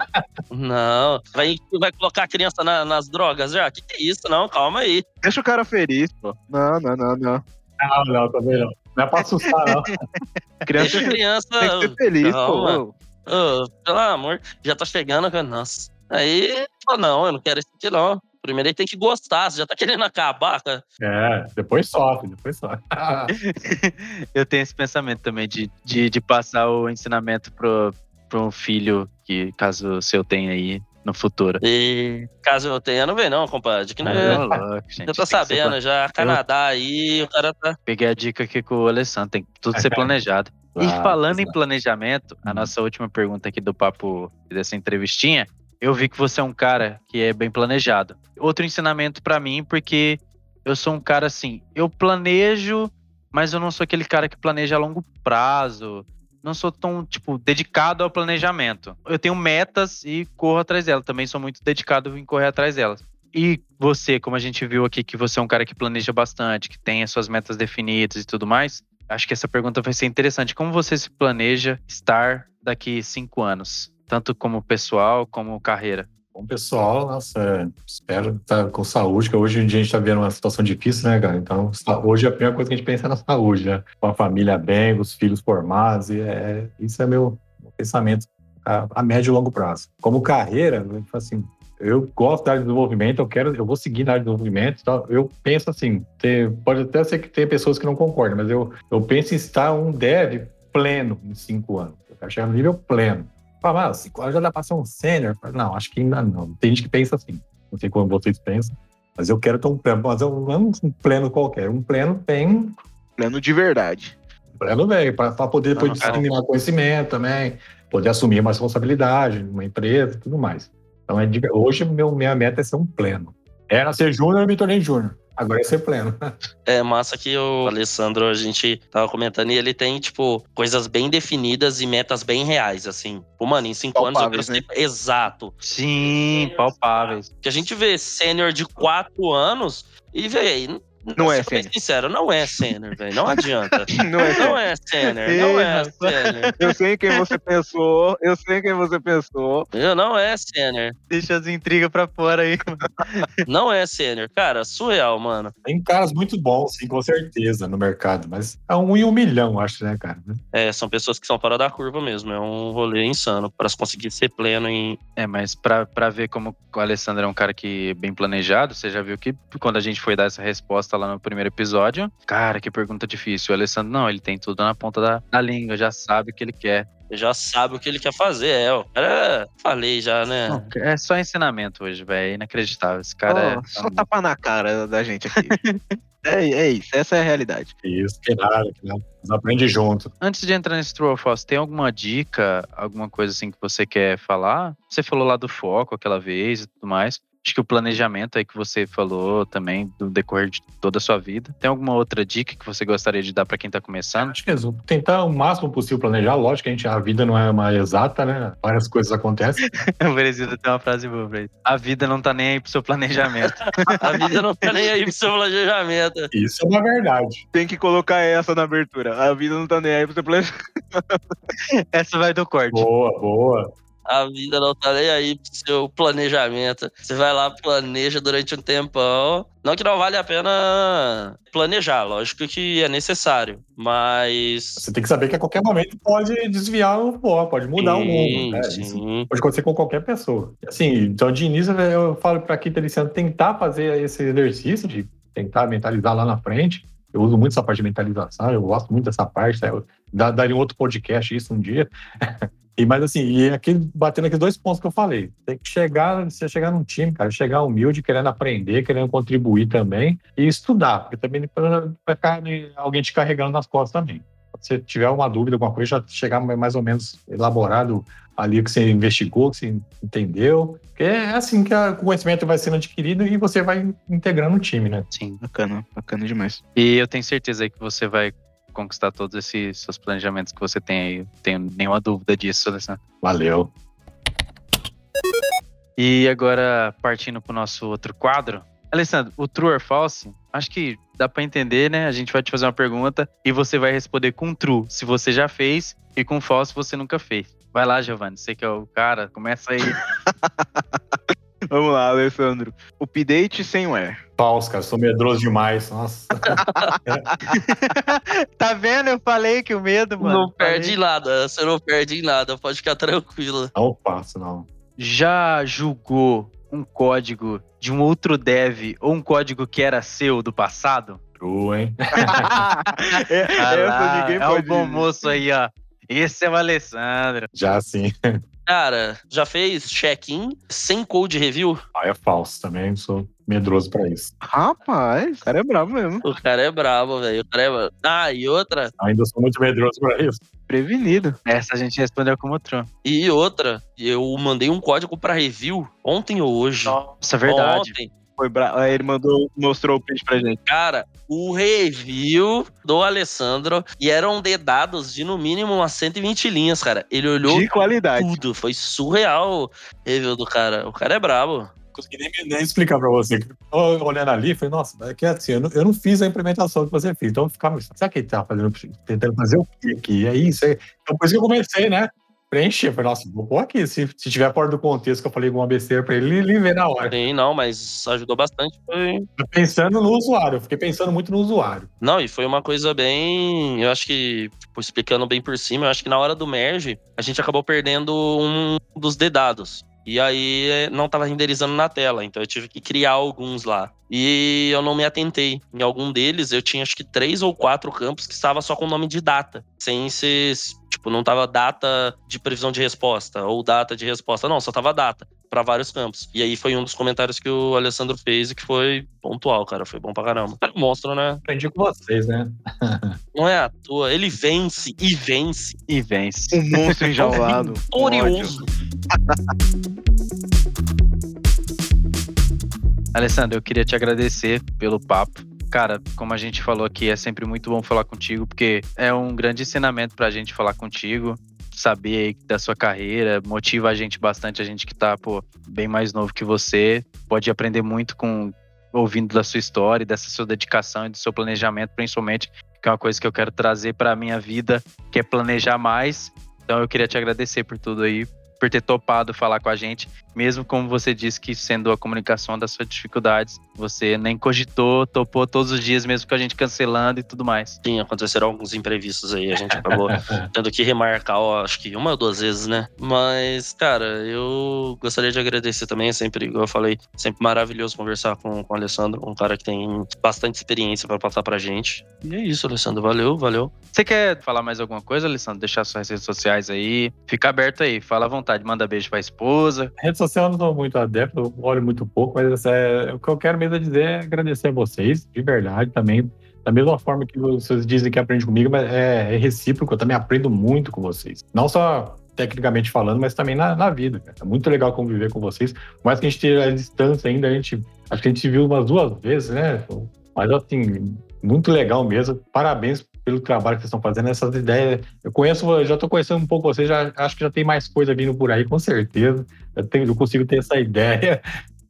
Speaker 5: Não. Vai, vai colocar a criança na- nas drogas já? Que que é isso? Não, calma aí.
Speaker 3: Deixa o cara feliz, pô. Não, não, não, não.
Speaker 1: não, não, também não. Não é pra assustar, não.
Speaker 3: Criança
Speaker 5: Deixa criança.
Speaker 3: tem que ser feliz,
Speaker 5: calma.
Speaker 3: pô.
Speaker 5: Ô, pelo amor, já tá chegando, cara. Nossa. Aí, pô, não, eu não quero isso aqui, não. Primeiro ele tem que gostar, você já tá querendo acabar, cara.
Speaker 1: É, depois sofre, depois sofre.
Speaker 2: Eu tenho esse pensamento também de, de, de passar o ensinamento pro, pro filho que, caso o seu tenha aí no futuro.
Speaker 5: E caso eu tenha, não vem não, compadre. Que não é.
Speaker 2: louco, gente,
Speaker 5: Já sabendo, já Canadá aí, o cara tá.
Speaker 2: Peguei a dica aqui com o Alessandro, tem que tudo ser planejado. E
Speaker 1: Claro,
Speaker 2: falando em planejamento, a
Speaker 1: Hum.
Speaker 2: nossa última pergunta aqui do papo dessa entrevistinha, eu vi que você é um cara que é bem planejado. Outro ensinamento pra mim, porque eu sou um cara assim, eu planejo, mas eu não sou aquele cara que planeja a longo prazo. Não sou tão, tipo, dedicado ao planejamento. Eu tenho metas e corro atrás delas. Também sou muito dedicado em correr atrás delas. E você, como a gente viu aqui, que você é um cara que planeja bastante, que tem as suas metas definidas e tudo mais, acho que essa pergunta vai ser interessante. Como você se planeja estar daqui cinco anos? Tanto como pessoal, como carreira.
Speaker 1: Bom, pessoal, nossa, é, espero estar com saúde, que hoje em dia a gente está vendo uma situação difícil, né, cara? Então, hoje a primeira coisa que a gente pensa é na saúde, né? Com a família bem, os filhos formados, e é, isso é meu, pensamento a, a médio e longo prazo. Como carreira, assim, Eu gosto da área de desenvolvimento, eu quero, eu vou seguir na área de desenvolvimento. Então eu penso assim, ter- pode até ser que tenha pessoas que não concordam, mas eu, eu penso em estar um dev pleno em cinco anos. Eu quero chegar no nível pleno. Fala, ah, cinco anos já dá para ser um sênior. Não, acho que ainda não. Tem gente que pensa assim. Não sei como vocês pensam, mas eu quero ter um pleno. Mas eu não é um pleno qualquer. Um pleno tem
Speaker 3: Plano de verdade.
Speaker 1: pleno velho, para poder depois disseminar conhecimento também, poder assumir uma responsabilidade numa empresa e tudo mais. Então, é de- hoje, meu, minha meta é ser um pleno. Era ser júnior, eu me tornei júnior. Agora é ser pleno.
Speaker 5: É massa que o Alessandro, a gente tava comentando, e ele tem, tipo, coisas bem definidas e metas bem reais, assim. Pô, mano, em cinco anos eu quero
Speaker 3: Palpáveis,
Speaker 5: ser. Exato.
Speaker 2: Sim, palpáveis.
Speaker 5: Que a gente vê sênior de quatro anos e, velho.
Speaker 3: Não é sênior.
Speaker 5: sincero, não é sênior, velho. Não adianta.
Speaker 3: Não é
Speaker 5: Não é sênior, não é
Speaker 2: Ih,
Speaker 5: sênior.
Speaker 3: Eu sei quem você pensou, eu sei quem você pensou.
Speaker 5: Eu Não é sênior.
Speaker 2: Deixa as intrigas pra fora aí.
Speaker 5: Não é sênior. Cara, surreal, mano.
Speaker 1: Tem caras muito bons, sim, com certeza, no mercado. Mas é um em um milhão, acho, né, cara?
Speaker 5: É, são pessoas que são fora da curva mesmo. É um rolê insano para conseguir ser pleno em.
Speaker 2: É, mas pra, pra ver como o Alessandro é um cara que é bem planejado, você já viu que quando a gente foi dar essa resposta lá no primeiro episódio, cara, que pergunta difícil. O Alessandro, não, ele tem tudo na ponta da, da língua, já sabe o que ele quer.
Speaker 5: Já sabe o que ele quer fazer. É, o cara. Falei já, né?
Speaker 2: Não, é só ensinamento hoje, velho. É inacreditável. Esse cara
Speaker 3: Ó,
Speaker 2: é.
Speaker 3: só tapa na cara da gente aqui. é, é isso, essa é a realidade.
Speaker 1: Isso, que nada, que nada. Mas aprende junto.
Speaker 2: Antes de entrar nesse True or False, tem alguma dica, alguma coisa assim que você quer falar? Você falou lá do foco aquela vez e tudo mais. Acho que o planejamento aí que você falou também do decorrer de toda a sua vida. Tem alguma outra dica que você gostaria de dar pra quem tá começando?
Speaker 1: Acho que é tentar o máximo possível planejar. Lógico que a, gente, a vida não é uma exata, né? Várias coisas acontecem.
Speaker 2: O Berezido tem uma frase boa pra isso. A vida não tá nem aí pro seu planejamento.
Speaker 5: A vida não tá nem aí pro seu planejamento.
Speaker 1: Isso é uma verdade.
Speaker 3: Tem que colocar essa na abertura. A vida não tá nem aí pra você planejar.
Speaker 2: Essa vai do corte.
Speaker 1: Boa, boa.
Speaker 5: A vida não tá nem aí pro seu planejamento. Você vai lá, planeja durante um tempão. Não que não vale a pena planejar, lógico que é necessário. Mas.
Speaker 1: Você tem que saber que a qualquer momento pode desviar o foco, pode mudar o mundo. Né?
Speaker 5: Sim, sim.
Speaker 1: pode acontecer com qualquer pessoa. Assim, então de início eu falo para quem está iniciando tentar fazer esse exercício de tentar mentalizar lá na frente. Eu uso muito essa parte de mentalização, eu gosto muito dessa parte. Eu daria um outro podcast isso um dia. E, mas assim, e aqui, batendo aqueles dois pontos que eu falei. Tem que chegar, você chegar num time, cara, chegar humilde, querendo aprender, querendo contribuir também e estudar, porque também vai ficar alguém te carregando nas costas também. Se você tiver uma dúvida, alguma coisa, já chegar mais ou menos elaborado ali que você investigou, que você entendeu. Porque é assim que o conhecimento vai sendo adquirido e você vai integrando o time, né?
Speaker 2: Sim.
Speaker 3: Bacana, bacana demais.
Speaker 2: E eu tenho certeza aí que você vai conquistar todos esses seus planejamentos que você tem aí. Não tenho nenhuma dúvida disso, Alessandro.
Speaker 1: Valeu.
Speaker 2: E agora, partindo pro nosso outro quadro. Alessandro, o True or False, acho que dá pra entender, né? A gente vai te fazer uma pergunta e você vai responder com True, se você já fez, e com False, se você nunca fez. Vai lá, Giovanni, você que é o cara, começa aí.
Speaker 3: Vamos lá, Alessandro. Update sem wear.
Speaker 1: Paus, cara, sou medroso demais. Nossa.
Speaker 2: tá vendo? Eu falei que o medo, mano.
Speaker 5: não perde em nada, você não perde em nada, pode ficar tranquilo.
Speaker 1: Não faço, não.
Speaker 2: Já julgou um código de um outro dev ou um código que era seu do passado?
Speaker 1: True, hein?
Speaker 3: É,
Speaker 2: Ah lá, é o bom
Speaker 3: dizer.
Speaker 2: moço aí, ó. Esse é o Alessandro.
Speaker 1: Já sim.
Speaker 5: Cara, já fez check-in sem code review?
Speaker 1: Ah, é falso também, sou medroso pra isso.
Speaker 3: Rapaz, o cara é bravo mesmo.
Speaker 5: O cara é brabo, velho. O cara é... brabo. Ah, e outra,
Speaker 1: Ainda sou muito medroso pra isso.
Speaker 3: Prevenido.
Speaker 2: Essa a gente respondeu como True.
Speaker 5: e outra, eu mandei um código pra review ontem ou hoje.
Speaker 2: Nossa, verdade.
Speaker 5: Ontem.
Speaker 3: Foi bravo. Aí ele mandou, mostrou o print pra gente.
Speaker 5: Cara, o review do Alessandro e eram de dados de no mínimo umas 120 linhas, cara. Ele olhou
Speaker 3: De qualidade.
Speaker 5: tudo, foi surreal o review do cara. O cara é brabo.
Speaker 1: Não consegui nem, nem explicar pra você. Eu, olhando ali, falei, nossa, é que assim, eu não, eu não fiz a implementação que você fez. Então eu ficava, será que ele tá fazendo, tentando fazer o quê aqui? É isso. É... Então por isso que eu comecei, né? Preencher. Falei, nossa, vou pôr aqui. Se, se tiver fora do contexto que eu falei alguma besteira pra ele, ele vê na hora.
Speaker 5: Sim, não, mas ajudou bastante. Foi...
Speaker 1: Pensando no usuário, eu fiquei pensando muito no usuário.
Speaker 5: Não, e foi uma coisa bem. Eu acho que, tipo, explicando bem por cima, eu acho que na hora do merge, a gente acabou perdendo um dos dedados. E aí eh, não tava renderizando na tela, então eu tive que criar alguns lá. E eu não me atentei. Em algum deles, eu tinha acho que três ou quatro campos que estava só com nome de data, sem ser. Tipo, não tava data de previsão de resposta ou data de resposta. Não, só tava data para vários campos. E aí foi um dos comentários que o Alessandro fez e que foi pontual, cara. Foi bom pra caramba. É um monstro, né?
Speaker 1: Aprendi com vocês, né?
Speaker 5: Não é à toa. Ele vence e vence.
Speaker 2: E vence.
Speaker 3: Um monstro enjaulado.
Speaker 5: Vitorioso.
Speaker 2: Alessandro, eu queria te agradecer pelo papo. Cara, como a gente falou aqui, é sempre muito bom falar contigo, porque é um grande ensinamento pra gente falar contigo, saber da sua carreira, motiva a gente bastante, a gente que tá, pô, bem mais novo que você, pode aprender muito com ouvindo da sua história, dessa sua dedicação e do seu planejamento, principalmente, que é uma coisa que eu quero trazer pra minha vida, que é planejar mais. Então eu queria te agradecer por tudo aí, por ter topado falar com a gente, mesmo como você disse que sendo a comunicação das suas dificuldades, você nem cogitou, topou todos os dias, mesmo com a gente cancelando e tudo mais.
Speaker 5: Sim, aconteceram alguns imprevistos aí. A gente acabou tendo que remarcar, ó, acho que uma ou duas vezes, né? Mas, cara, eu gostaria de agradecer também, é sempre, igual eu falei, sempre maravilhoso conversar com, com o Alessandro, um cara que tem bastante experiência para passar pra gente. E é isso, Alessandro. Valeu, valeu.
Speaker 2: Você quer falar mais alguma coisa, Alessandro? Deixar suas redes sociais aí. Fica aberto aí, fala à vontade, manda beijo pra esposa.
Speaker 1: Rede social eu não sou muito adepto, eu olho muito pouco, mas é, o que eu quero mesmo é dizer é agradecer a vocês, de verdade, também. Da mesma forma que vocês dizem que aprende comigo, mas é, é recíproco, eu também aprendo muito com vocês. Não só tecnicamente falando, mas também na, na vida. Cara. É muito legal conviver com vocês. Mais que a gente esteja à distância ainda, a gente, acho que a gente se viu umas duas vezes, né? Mas assim, muito legal mesmo. Parabéns pelo trabalho que vocês estão fazendo, essas ideias. Eu conheço, eu já estou conhecendo um pouco vocês, já, acho que já tem mais coisa vindo por aí, com certeza. Eu, tenho, eu consigo ter essa ideia.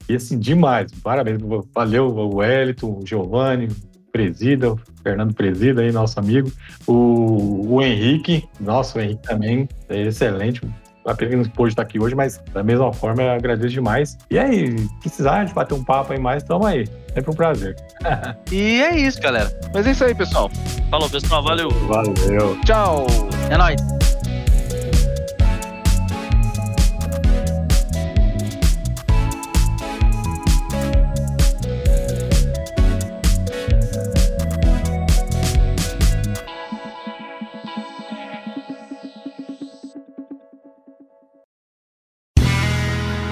Speaker 1: E assim, demais. Parabéns. Valeu, o Wellington, o Giovanni, o Presida, o Fernando Presida aí, nosso amigo. O, o Henrique, nossa, o Henrique também é excelente. A pena que não pôde estar aqui hoje, mas da mesma forma eu agradeço demais. E aí, precisar de bater um papo aí mais, tamo aí. Sempre um prazer.
Speaker 2: E é isso, galera.
Speaker 3: Mas é isso aí, pessoal.
Speaker 5: Falou, pessoal. Valeu.
Speaker 1: Valeu.
Speaker 3: Tchau.
Speaker 2: É nóis.